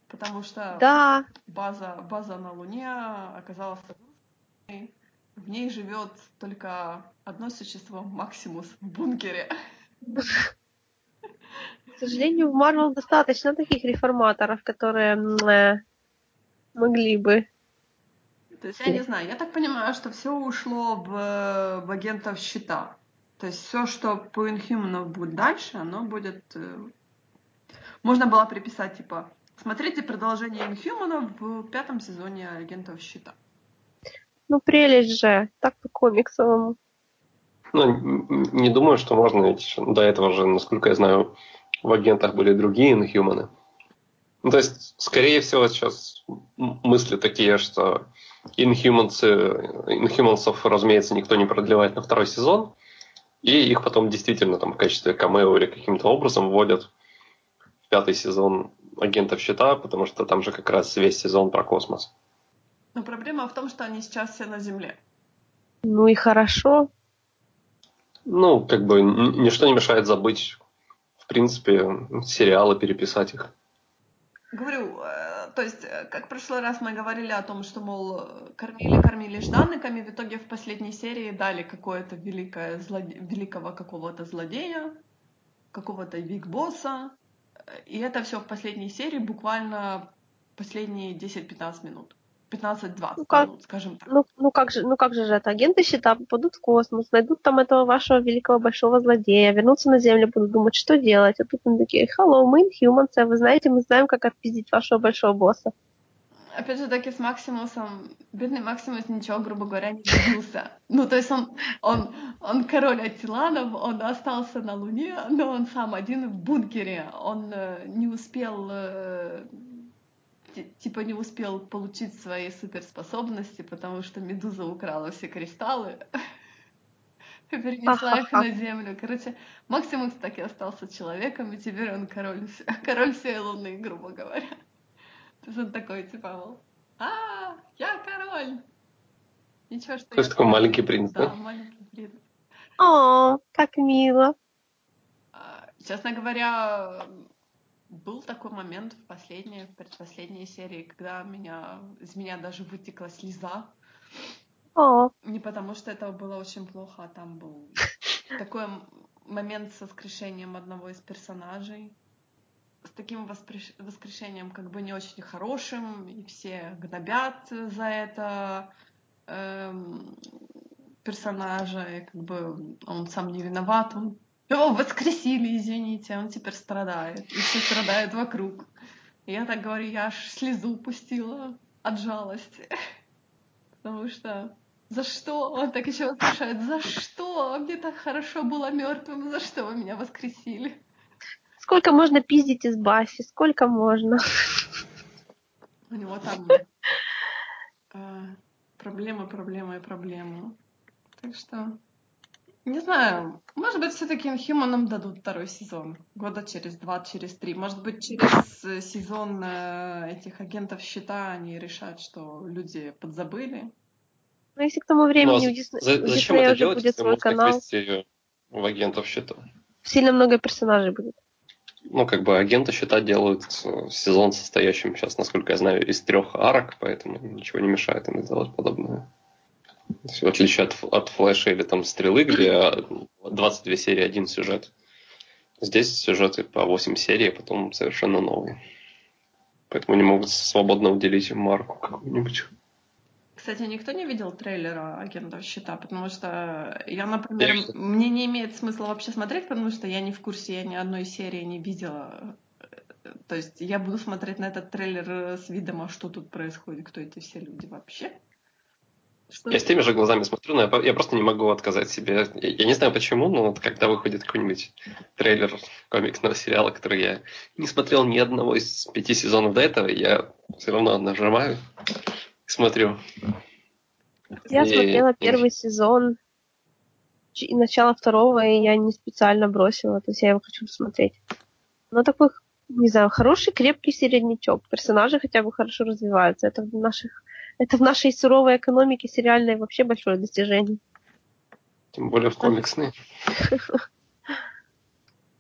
Потому что да. база, база на Луне оказалась в ней живет только одно существо, Максимус, в бункере. К сожалению, в Марвел достаточно таких реформаторов, которые э, могли бы. То есть я не знаю, я так понимаю, что все ушло в, в агентов щита. То есть все, что по Инхюманов будет дальше, оно будет э, можно было приписать, типа, смотрите продолжение Инхьюмана в пятом сезоне Агентов Щита. Ну, прелесть же, так по комиксовому. Ну, не думаю, что можно, ведь до этого же, насколько я знаю, в агентах были другие инхьюманы. Ну, то есть, скорее всего, сейчас мысли такие, что инхьюманцы, инхьюмансов, разумеется, никто не продлевает на второй сезон, и их потом действительно там в качестве камео или каким-то образом вводят пятый сезон агентов щита, потому что там же как раз весь сезон про космос. Но проблема в том, что они сейчас все на Земле. Ну и хорошо. Ну, как бы ничто не мешает забыть, в принципе, сериалы, переписать их. Говорю, э, то есть, э, как в прошлый раз мы говорили о том, что, мол, кормили-кормили жданниками, в итоге в последней серии дали какое-то великое злоде... великого какого-то злодея, какого-то биг-босса, и это все в последней серии, буквально последние 10-15 минут. 15-20 ну, как, скажем так. Ну, ну, как же, ну как же, же это? Агенты щита попадут в космос, найдут там этого вашего великого большого злодея, вернутся на Землю, будут думать, что делать. А тут они такие, hello, мы inhumans, а вы знаете, мы знаем, как отпиздить вашего большого босса опять же таки с Максимусом, бедный Максимус ничего, грубо говоря, не добился. Ну, то есть он, он, он король Атиланов, он остался на Луне, но он сам один в бункере. Он э, не успел, э, типа не успел получить свои суперспособности, потому что Медуза украла все кристаллы и перенесла их на Землю. Короче, Максимус так и остался человеком, и теперь он король, [laughs] король всей Луны, грубо говоря. [laughs] То есть он такой, типа, мол, а, я король. Ничего, что То есть такой маленький принц, да? Да, маленький принц. О, как мило. А, честно говоря, был такой момент в последней, предпоследней серии, когда меня, из меня даже вытекла слеза. О. Не потому, что это было очень плохо, а там был такой момент со скрешением одного из персонажей. с таким воскрешением как бы не очень хорошим, и все гнобят за это эм, персонажа, и как бы он сам не виноват, он его воскресили, извините, он теперь страдает, и все страдают вокруг. И я так говорю, я аж слезу пустила от жалости. Потому что за что? Он так еще спрашивает, за что? Мне так хорошо было мертвым, за что вы меня воскресили? Сколько можно пиздить из Баси? Сколько можно? У него там э, проблемы, проблемы и проблемы. Так что, не знаю, может быть, все-таки Inhuman дадут второй сезон. Года через два, через три. Может быть, через э, сезон э, этих агентов счета они решат, что люди подзабыли. Ну, если к тому времени ну, а у Диснея, за, у зачем это уже делать, будет свой канал. в агентов счета? Сильно много персонажей будет ну, как бы агенты счета делают э, сезон состоящим сейчас, насколько я знаю, из трех арок, поэтому ничего не мешает им сделать подобное. В отличие от, от флэша или там стрелы, где 22 серии один сюжет. Здесь сюжеты по 8 серий, а потом совершенно новые. Поэтому они могут свободно уделить марку какую-нибудь. Кстати, никто не видел трейлера агентов щита, потому что я, например, я... мне не имеет смысла вообще смотреть, потому что я не в курсе, я ни одной серии не видела. То есть я буду смотреть на этот трейлер с видом, а что тут происходит, кто эти все люди вообще. Что я с теми же глазами смотрю, но я, я просто не могу отказать себе. Я, я не знаю почему, но вот когда выходит какой-нибудь трейлер комиксного сериала, который я не смотрел ни одного из пяти сезонов до этого, я все равно нажимаю смотрю. Я и... смотрела первый сезон и начало второго, и я не специально бросила, то есть я его хочу посмотреть. Но такой, не знаю, хороший, крепкий середнячок. Персонажи хотя бы хорошо развиваются. Это в наших это в нашей суровой экономике сериальной вообще большое достижение. Тем более в комиксной.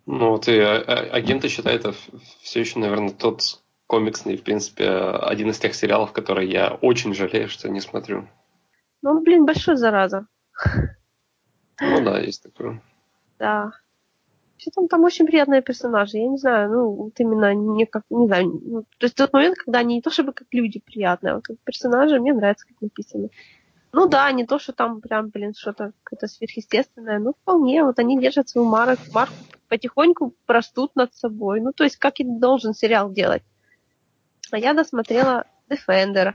Ну вот и а, а, агенты считают это все еще, наверное, тот комиксный, в принципе, один из тех сериалов, которые я очень жалею, что не смотрю. Ну, блин, большой зараза. Ну да, есть такое. Да. Все там, там очень приятные персонажи. Я не знаю, ну, вот именно не как, не знаю, ну, то есть тот момент, когда они не то чтобы как люди приятные, а вот как персонажи, мне нравится, как написано. Ну да, не то, что там прям, блин, что-то какое-то сверхъестественное, но вполне, вот они держат свою марку, марку потихоньку растут над собой. Ну, то есть, как и должен сериал делать а я досмотрела Defender.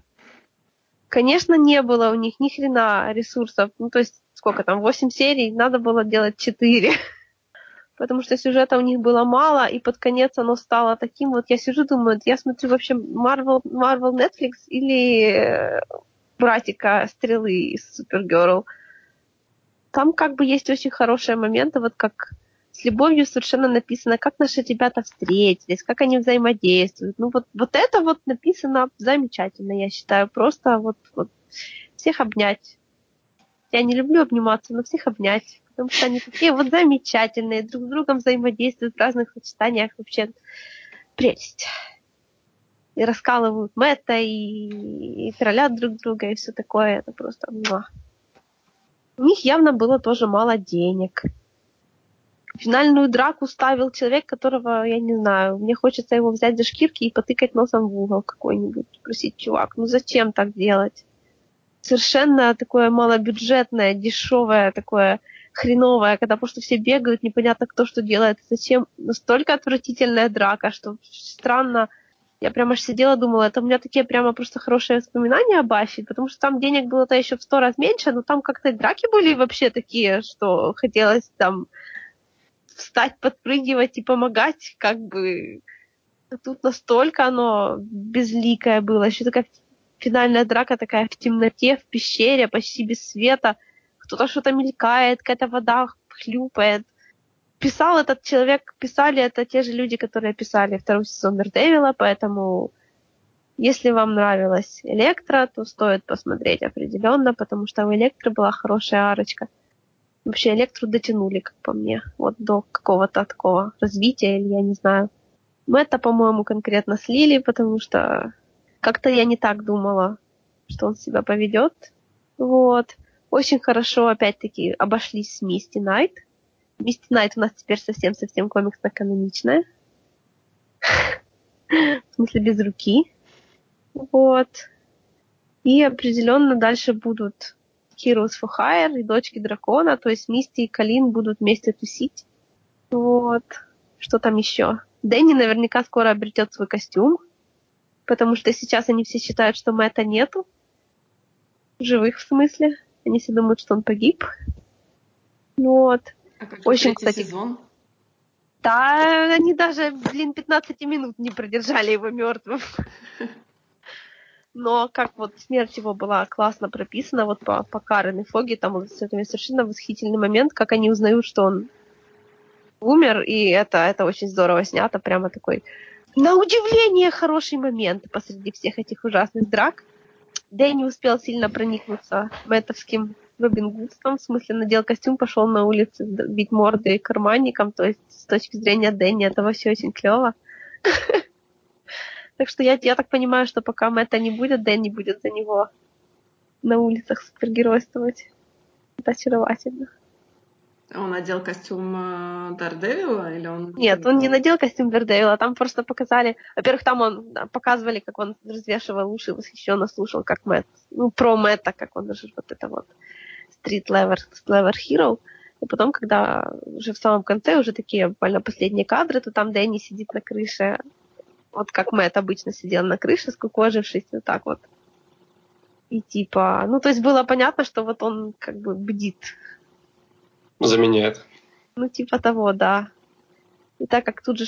Конечно, не было у них ни хрена ресурсов. Ну, то есть, сколько там, 8 серий, надо было делать 4. [laughs] Потому что сюжета у них было мало, и под конец оно стало таким, вот я сижу, думаю, я смотрю вообще Marvel, Marvel Netflix или э, братика Стрелы из Супергерл. Там как бы есть очень хорошие моменты, вот как с любовью совершенно написано, как наши ребята встретились, как они взаимодействуют. Ну вот, вот это вот написано замечательно, я считаю. Просто вот, вот всех обнять. Я не люблю обниматься, но всех обнять. Потому что они такие вот замечательные, друг с другом взаимодействуют в разных сочетаниях. Вообще прелесть. И раскалывают Мэтта, и, и троллят друг друга, и все такое. Это просто... Муа. У них явно было тоже мало денег финальную драку ставил человек, которого, я не знаю, мне хочется его взять за шкирки и потыкать носом в угол какой-нибудь. Спросить, чувак, ну зачем так делать? Совершенно такое малобюджетное, дешевое, такое хреновое, когда просто все бегают, непонятно кто что делает. Зачем настолько отвратительная драка, что странно. Я прямо аж сидела, думала, это у меня такие прямо просто хорошие воспоминания о Баффи, потому что там денег было-то еще в сто раз меньше, но там как-то драки были вообще такие, что хотелось там встать, подпрыгивать и помогать, как бы тут настолько оно безликое было. Еще такая финальная драка такая в темноте, в пещере, почти без света. Кто-то что-то мелькает, какая-то вода хлюпает. Писал этот человек, писали это те же люди, которые писали второй сезон Мердевила, поэтому если вам нравилась Электро, то стоит посмотреть определенно, потому что у Электры была хорошая арочка вообще электру дотянули, как по мне, вот до какого-то такого развития, или я не знаю. Мэтта, по-моему, конкретно слили, потому что как-то я не так думала, что он себя поведет. Вот. Очень хорошо, опять-таки, обошлись с Мисти Найт. Мисти Найт у нас теперь совсем-совсем комиксно-каноничная. [laughs] В смысле, без руки. Вот. И определенно дальше будут Heroes for Hire и Дочки Дракона, то есть Мисти и Калин будут вместе тусить. Вот. Что там еще? Дэнни наверняка скоро обретет свой костюм, потому что сейчас они все считают, что Мэтта нету. Живых в смысле. Они все думают, что он погиб. Вот. А как Очень, кстати, сезон? Да, они даже, блин, 15 минут не продержали его мертвым. [laughs] Но как вот смерть его была классно прописана, вот по, по Карен и Фоге, там вот совершенно восхитительный момент, как они узнают, что он умер, и это, это очень здорово снято, прямо такой, на удивление, хороший момент посреди всех этих ужасных драк. Дэнни успел сильно проникнуться мэтовским Робин Гудством, в смысле надел костюм, пошел на улице бить морды карманником, то есть с точки зрения Дэнни это вообще очень клево. Так что я, я так понимаю, что пока Мэтта не будет, Дэнни будет за него на улицах супергеройствовать. Это очаровательно. Он надел костюм э, Дардевила или он... Нет, он не надел костюм Дардевила, там просто показали... Во-первых, там он показывали, как он развешивал уши и восхищенно слушал, как Мэтт... Ну, про Мэтта, как он даже вот это вот Street Lever, Lever Hero. И потом, когда уже в самом конце, уже такие буквально последние кадры, то там Дэнни сидит на крыше, вот как Мэтт обычно сидел на крыше, скукожившись, вот так вот. И типа, ну, то есть было понятно, что вот он как бы бдит Заменяет. Ну, типа того, да. И так как тут же...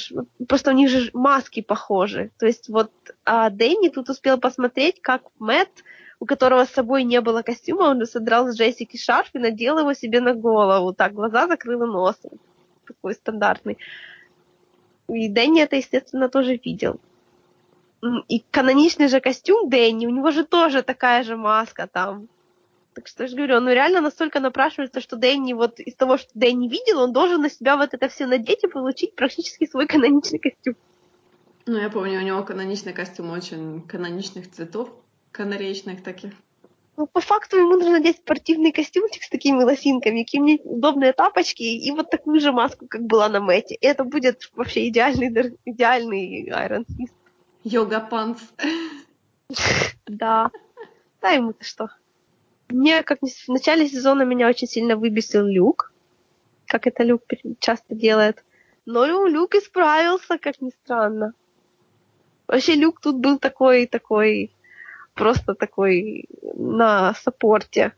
Просто у них же маски похожи. То есть вот а Дэнни тут успел посмотреть, как Мэтт, у которого с собой не было костюма, он содрал с Джессики шарф и надел его себе на голову. Так, глаза закрыл и нос. Такой стандартный. И Дэнни это, естественно, тоже видел. И каноничный же костюм Дэнни, у него же тоже такая же маска там. Так что я же говорю, он реально настолько напрашивается, что Дэнни вот из того, что Дэнни видел, он должен на себя вот это все надеть и получить практически свой каноничный костюм. Ну, я помню, у него каноничный костюм очень каноничных цветов, канареечных таких. Ну, по факту ему нужно надеть спортивный костюмчик с такими лосинками, какие-нибудь удобные тапочки и вот такую же маску, как была на Мэте. И это будет вообще идеальный, идеальный Iron Fist. Йога панц. [laughs] Да. Да ему-то что. Мне, как в начале сезона, меня очень сильно выбесил Люк, как это Люк часто делает. Но Люк исправился, как ни странно. Вообще Люк тут был такой, такой, просто такой на саппорте.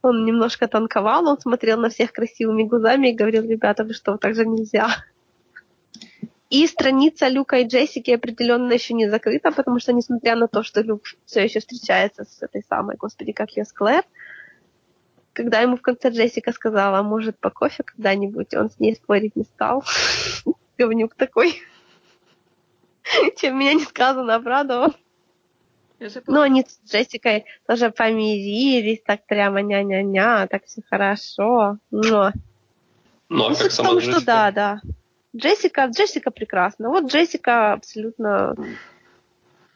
Он немножко танковал, он смотрел на всех красивыми глазами и говорил, ребята, вы что, так же нельзя. И страница Люка и Джессики определенно еще не закрыта, потому что, несмотря на то, что Люк все еще встречается с этой самой, господи, как ее, с Клэр, когда ему в конце Джессика сказала, может, по кофе когда-нибудь, он с ней спорить не стал. [laughs] Говнюк такой. Чем меня не сказано обрадовал. Ну, они с Джессикой тоже помирились, так прямо ня-ня-ня, так все хорошо. Но. Ну, а ну, как сама том, Джессика? что да, да. Джессика, Джессика прекрасна. Вот Джессика абсолютно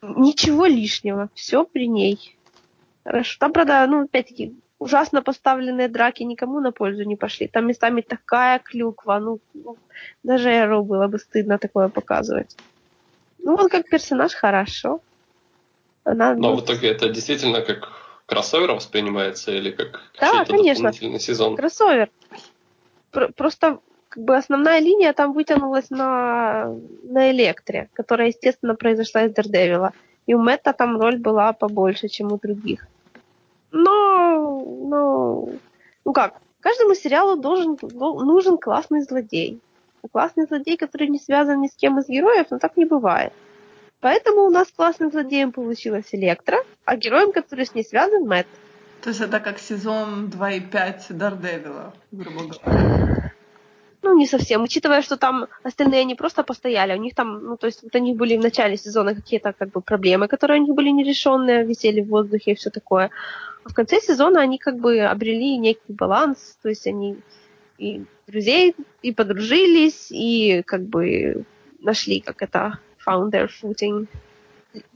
ничего лишнего. Все при ней. Хорошо. Там, правда, ну, опять-таки, ужасно поставленные драки никому на пользу не пошли. Там местами такая клюква, ну, ну даже Эро было бы стыдно такое показывать. Ну, он как персонаж хорошо. Она, Но ну, в итоге это действительно как кроссовер воспринимается или как да, конечно. дополнительный сезон? Кроссовер. Просто как бы основная линия там вытянулась на, на Электре, которая, естественно, произошла из Дердевила. И у Мэтта там роль была побольше, чем у других. Но, но, ну как, каждому сериалу должен, нужен классный злодей. А классный злодей, который не связан ни с кем из героев, но так не бывает. Поэтому у нас классным злодеем получилась Электра, а героем, который с ней связан, Мэтт. То есть это как сезон 2,5 Дардевила, грубо говоря. Ну, не совсем. Учитывая, что там остальные не просто постояли, у них там, ну, то есть вот у них были в начале сезона какие-то как бы проблемы, которые у них были нерешенные, висели в воздухе и все такое. А в конце сезона они как бы обрели некий баланс, то есть они и друзей, и подружились, и как бы нашли, как это, found their footing.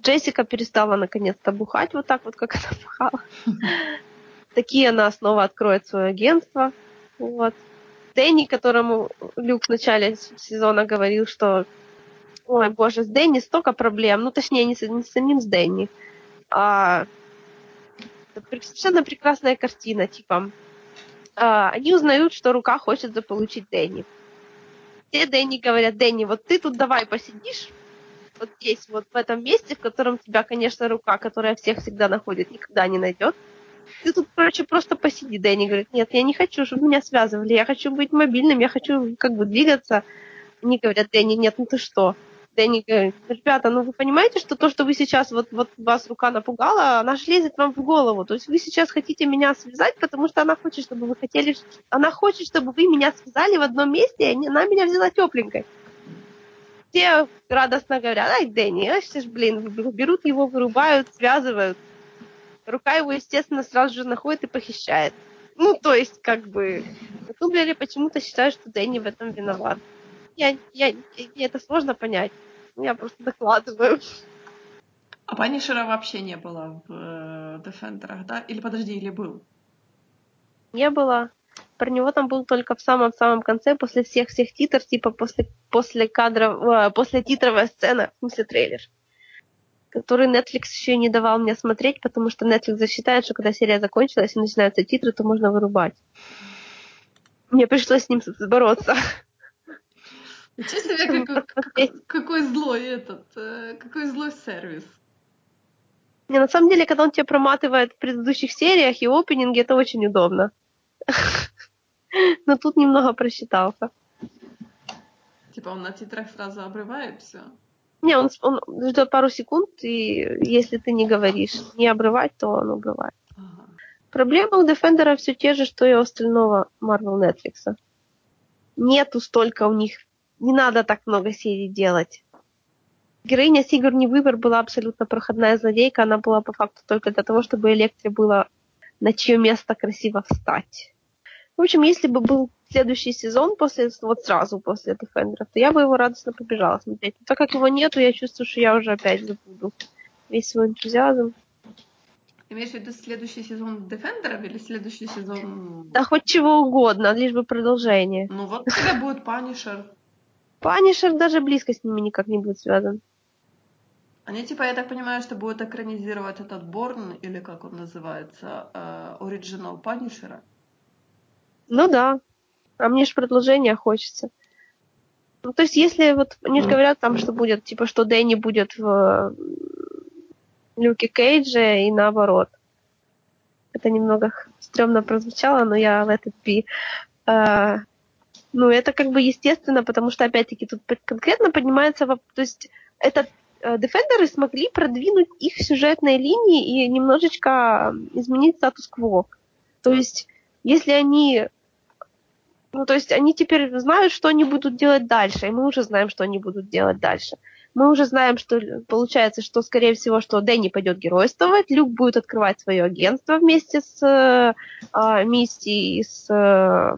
Джессика перестала наконец-то бухать вот так вот, как она бухала. [laughs] Такие она снова откроет свое агентство. Вот. Дэнни, которому Люк в начале сезона говорил, что Ой, боже, с Дэнни столько проблем. Ну, точнее, не с, не с самим с Дэнни. А, совершенно прекрасная картина, типа. А, они узнают, что рука хочет заполучить Дэнни. Все Дэнни говорят, Дэнни, вот ты тут давай посидишь, вот здесь, вот в этом месте, в котором тебя, конечно, рука, которая всех всегда находит, никогда не найдет. Ты тут, короче, просто посиди. Дэнни говорит, нет, я не хочу, чтобы меня связывали, я хочу быть мобильным, я хочу как бы двигаться. Они говорят, Дэнни, нет, ну ты что? Дэнни говорит, ребята, ну вы понимаете, что то, что вы сейчас, вот, вот вас рука напугала, она же лезет вам в голову. То есть вы сейчас хотите меня связать, потому что она хочет, чтобы вы хотели, она хочет, чтобы вы меня связали в одном месте, и она меня взяла тепленькой. Все радостно говорят, ай, Дэнни, а сейчас, блин, берут его, вырубают, связывают. Рука его, естественно, сразу же находит и похищает. Ну, то есть, как бы, Тумблере почему-то считают, что Дэнни в этом виноват. Я, я, я, это сложно понять. Я просто докладываю. А Панишера вообще не было в э, Дефендерах, да? Или подожди, или был? Не было. Про него там был только в самом-самом конце, после всех-всех титров, типа после, после кадров, э, после титровая сцена, в смысле трейлер, который Netflix еще не давал мне смотреть, потому что Netflix засчитает, что когда серия закончилась и начинаются титры, то можно вырубать. Мне пришлось с ним бороться. Честно говоря, какой, какой злой этот, э, какой злой сервис. Не, на самом деле, когда он тебя проматывает в предыдущих сериях и опенинге, это очень удобно. Но тут немного просчитался. Типа он на титрах сразу обрывает все? Не, он, он ждет пару секунд, и если ты не говоришь не обрывать, то он обрывает. Ага. Проблема у Defender все те же, что и у остального Marvel Netflix. Нету столько у них не надо так много серий делать. Героиня Сигурни Выбор была абсолютно проходная злодейка. Она была по факту только для того, чтобы Электре было на чье место красиво встать. В общем, если бы был следующий сезон после, вот сразу после Defender, то я бы его радостно побежала смотреть. Но так как его нету, я чувствую, что я уже опять забуду весь свой энтузиазм. Ты имеешь в виду следующий сезон Defender или следующий сезон... Да хоть чего угодно, лишь бы продолжение. Ну вот тогда будет Punisher. Punisher даже близко с ними никак не будет связан. Они, типа, я так понимаю, что будут экранизировать этот Born, или как он называется, оригинал э, Punisher а? Ну да. А мне же продолжение хочется. Ну, то есть, если вот они же говорят там, что будет, типа, что Дэнни будет в Люке Кейдже и наоборот. Это немного стрёмно прозвучало, но я в этот би. Э, ну, это как бы естественно, потому что, опять-таки, тут конкретно поднимается то есть это э, Defenders смогли продвинуть их сюжетные линии и немножечко изменить статус-кво. То есть, если они ну, то есть они теперь знают, что они будут делать дальше, и мы уже знаем, что они будут делать дальше. Мы уже знаем, что получается, что, скорее всего, что Дэнни пойдет геройствовать, Люк будет открывать свое агентство вместе с э, а, Мисти и с э,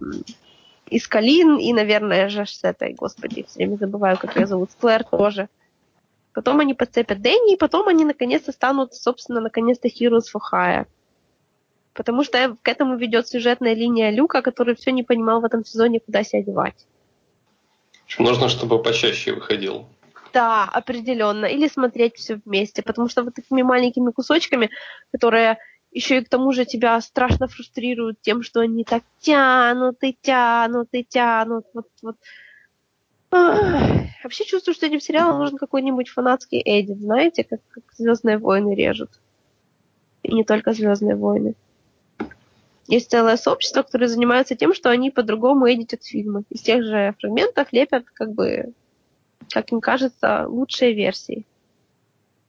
и с Калин, и, наверное, же с этой, господи, все время забываю, как ее зовут, с Клэр тоже. Потом они подцепят Дэнни, и потом они наконец-то станут, собственно, наконец-то Heroes for Hire. Потому что к этому ведет сюжетная линия Люка, который все не понимал в этом сезоне, куда себя девать. Нужно, чтобы почаще выходил. Да, определенно. Или смотреть все вместе, потому что вот такими маленькими кусочками, которые еще и к тому же тебя страшно фрустрируют тем, что они так тянут и тянут и тянут. Вот, вот. Вообще чувствую, что этим сериалом нужен какой-нибудь фанатский эдит, знаете, как, как Звездные войны режут. И не только Звездные войны. Есть целое сообщество, которое занимается тем, что они по-другому эдитят фильмы. Из тех же фрагментов лепят, как бы, как им кажется, лучшие версии.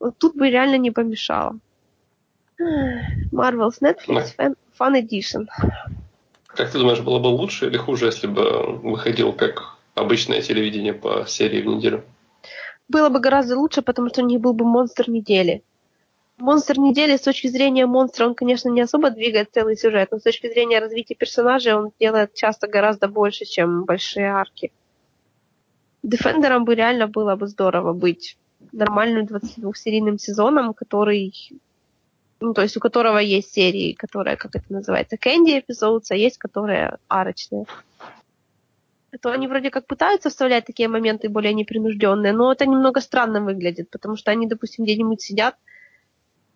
Вот тут бы реально не помешало. Marvel's Netflix Fan, Fan Edition. Как ты думаешь, было бы лучше или хуже, если бы выходил как обычное телевидение по серии в неделю? Было бы гораздо лучше, потому что у них был бы монстр недели. Монстр недели с точки зрения монстра, он, конечно, не особо двигает целый сюжет, но с точки зрения развития персонажей он делает часто гораздо больше, чем большие арки. Дефендером бы реально было бы здорово быть нормальным 22-серийным сезоном, который ну, то есть у которого есть серии, которые, как это называется, кэнди эпизоды, а есть которые арочные. то они вроде как пытаются вставлять такие моменты более непринужденные, но это немного странно выглядит, потому что они, допустим, где-нибудь сидят,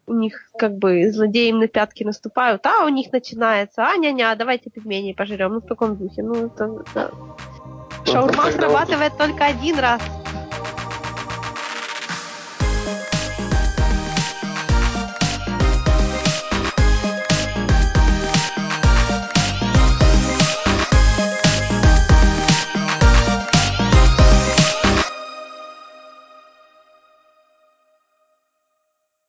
у них как бы злодеи им на пятки наступают, а у них начинается, а ня-ня, давайте пельмени пожрем, ну в таком духе, ну это... это... Ну, Шаурма срабатывает только один раз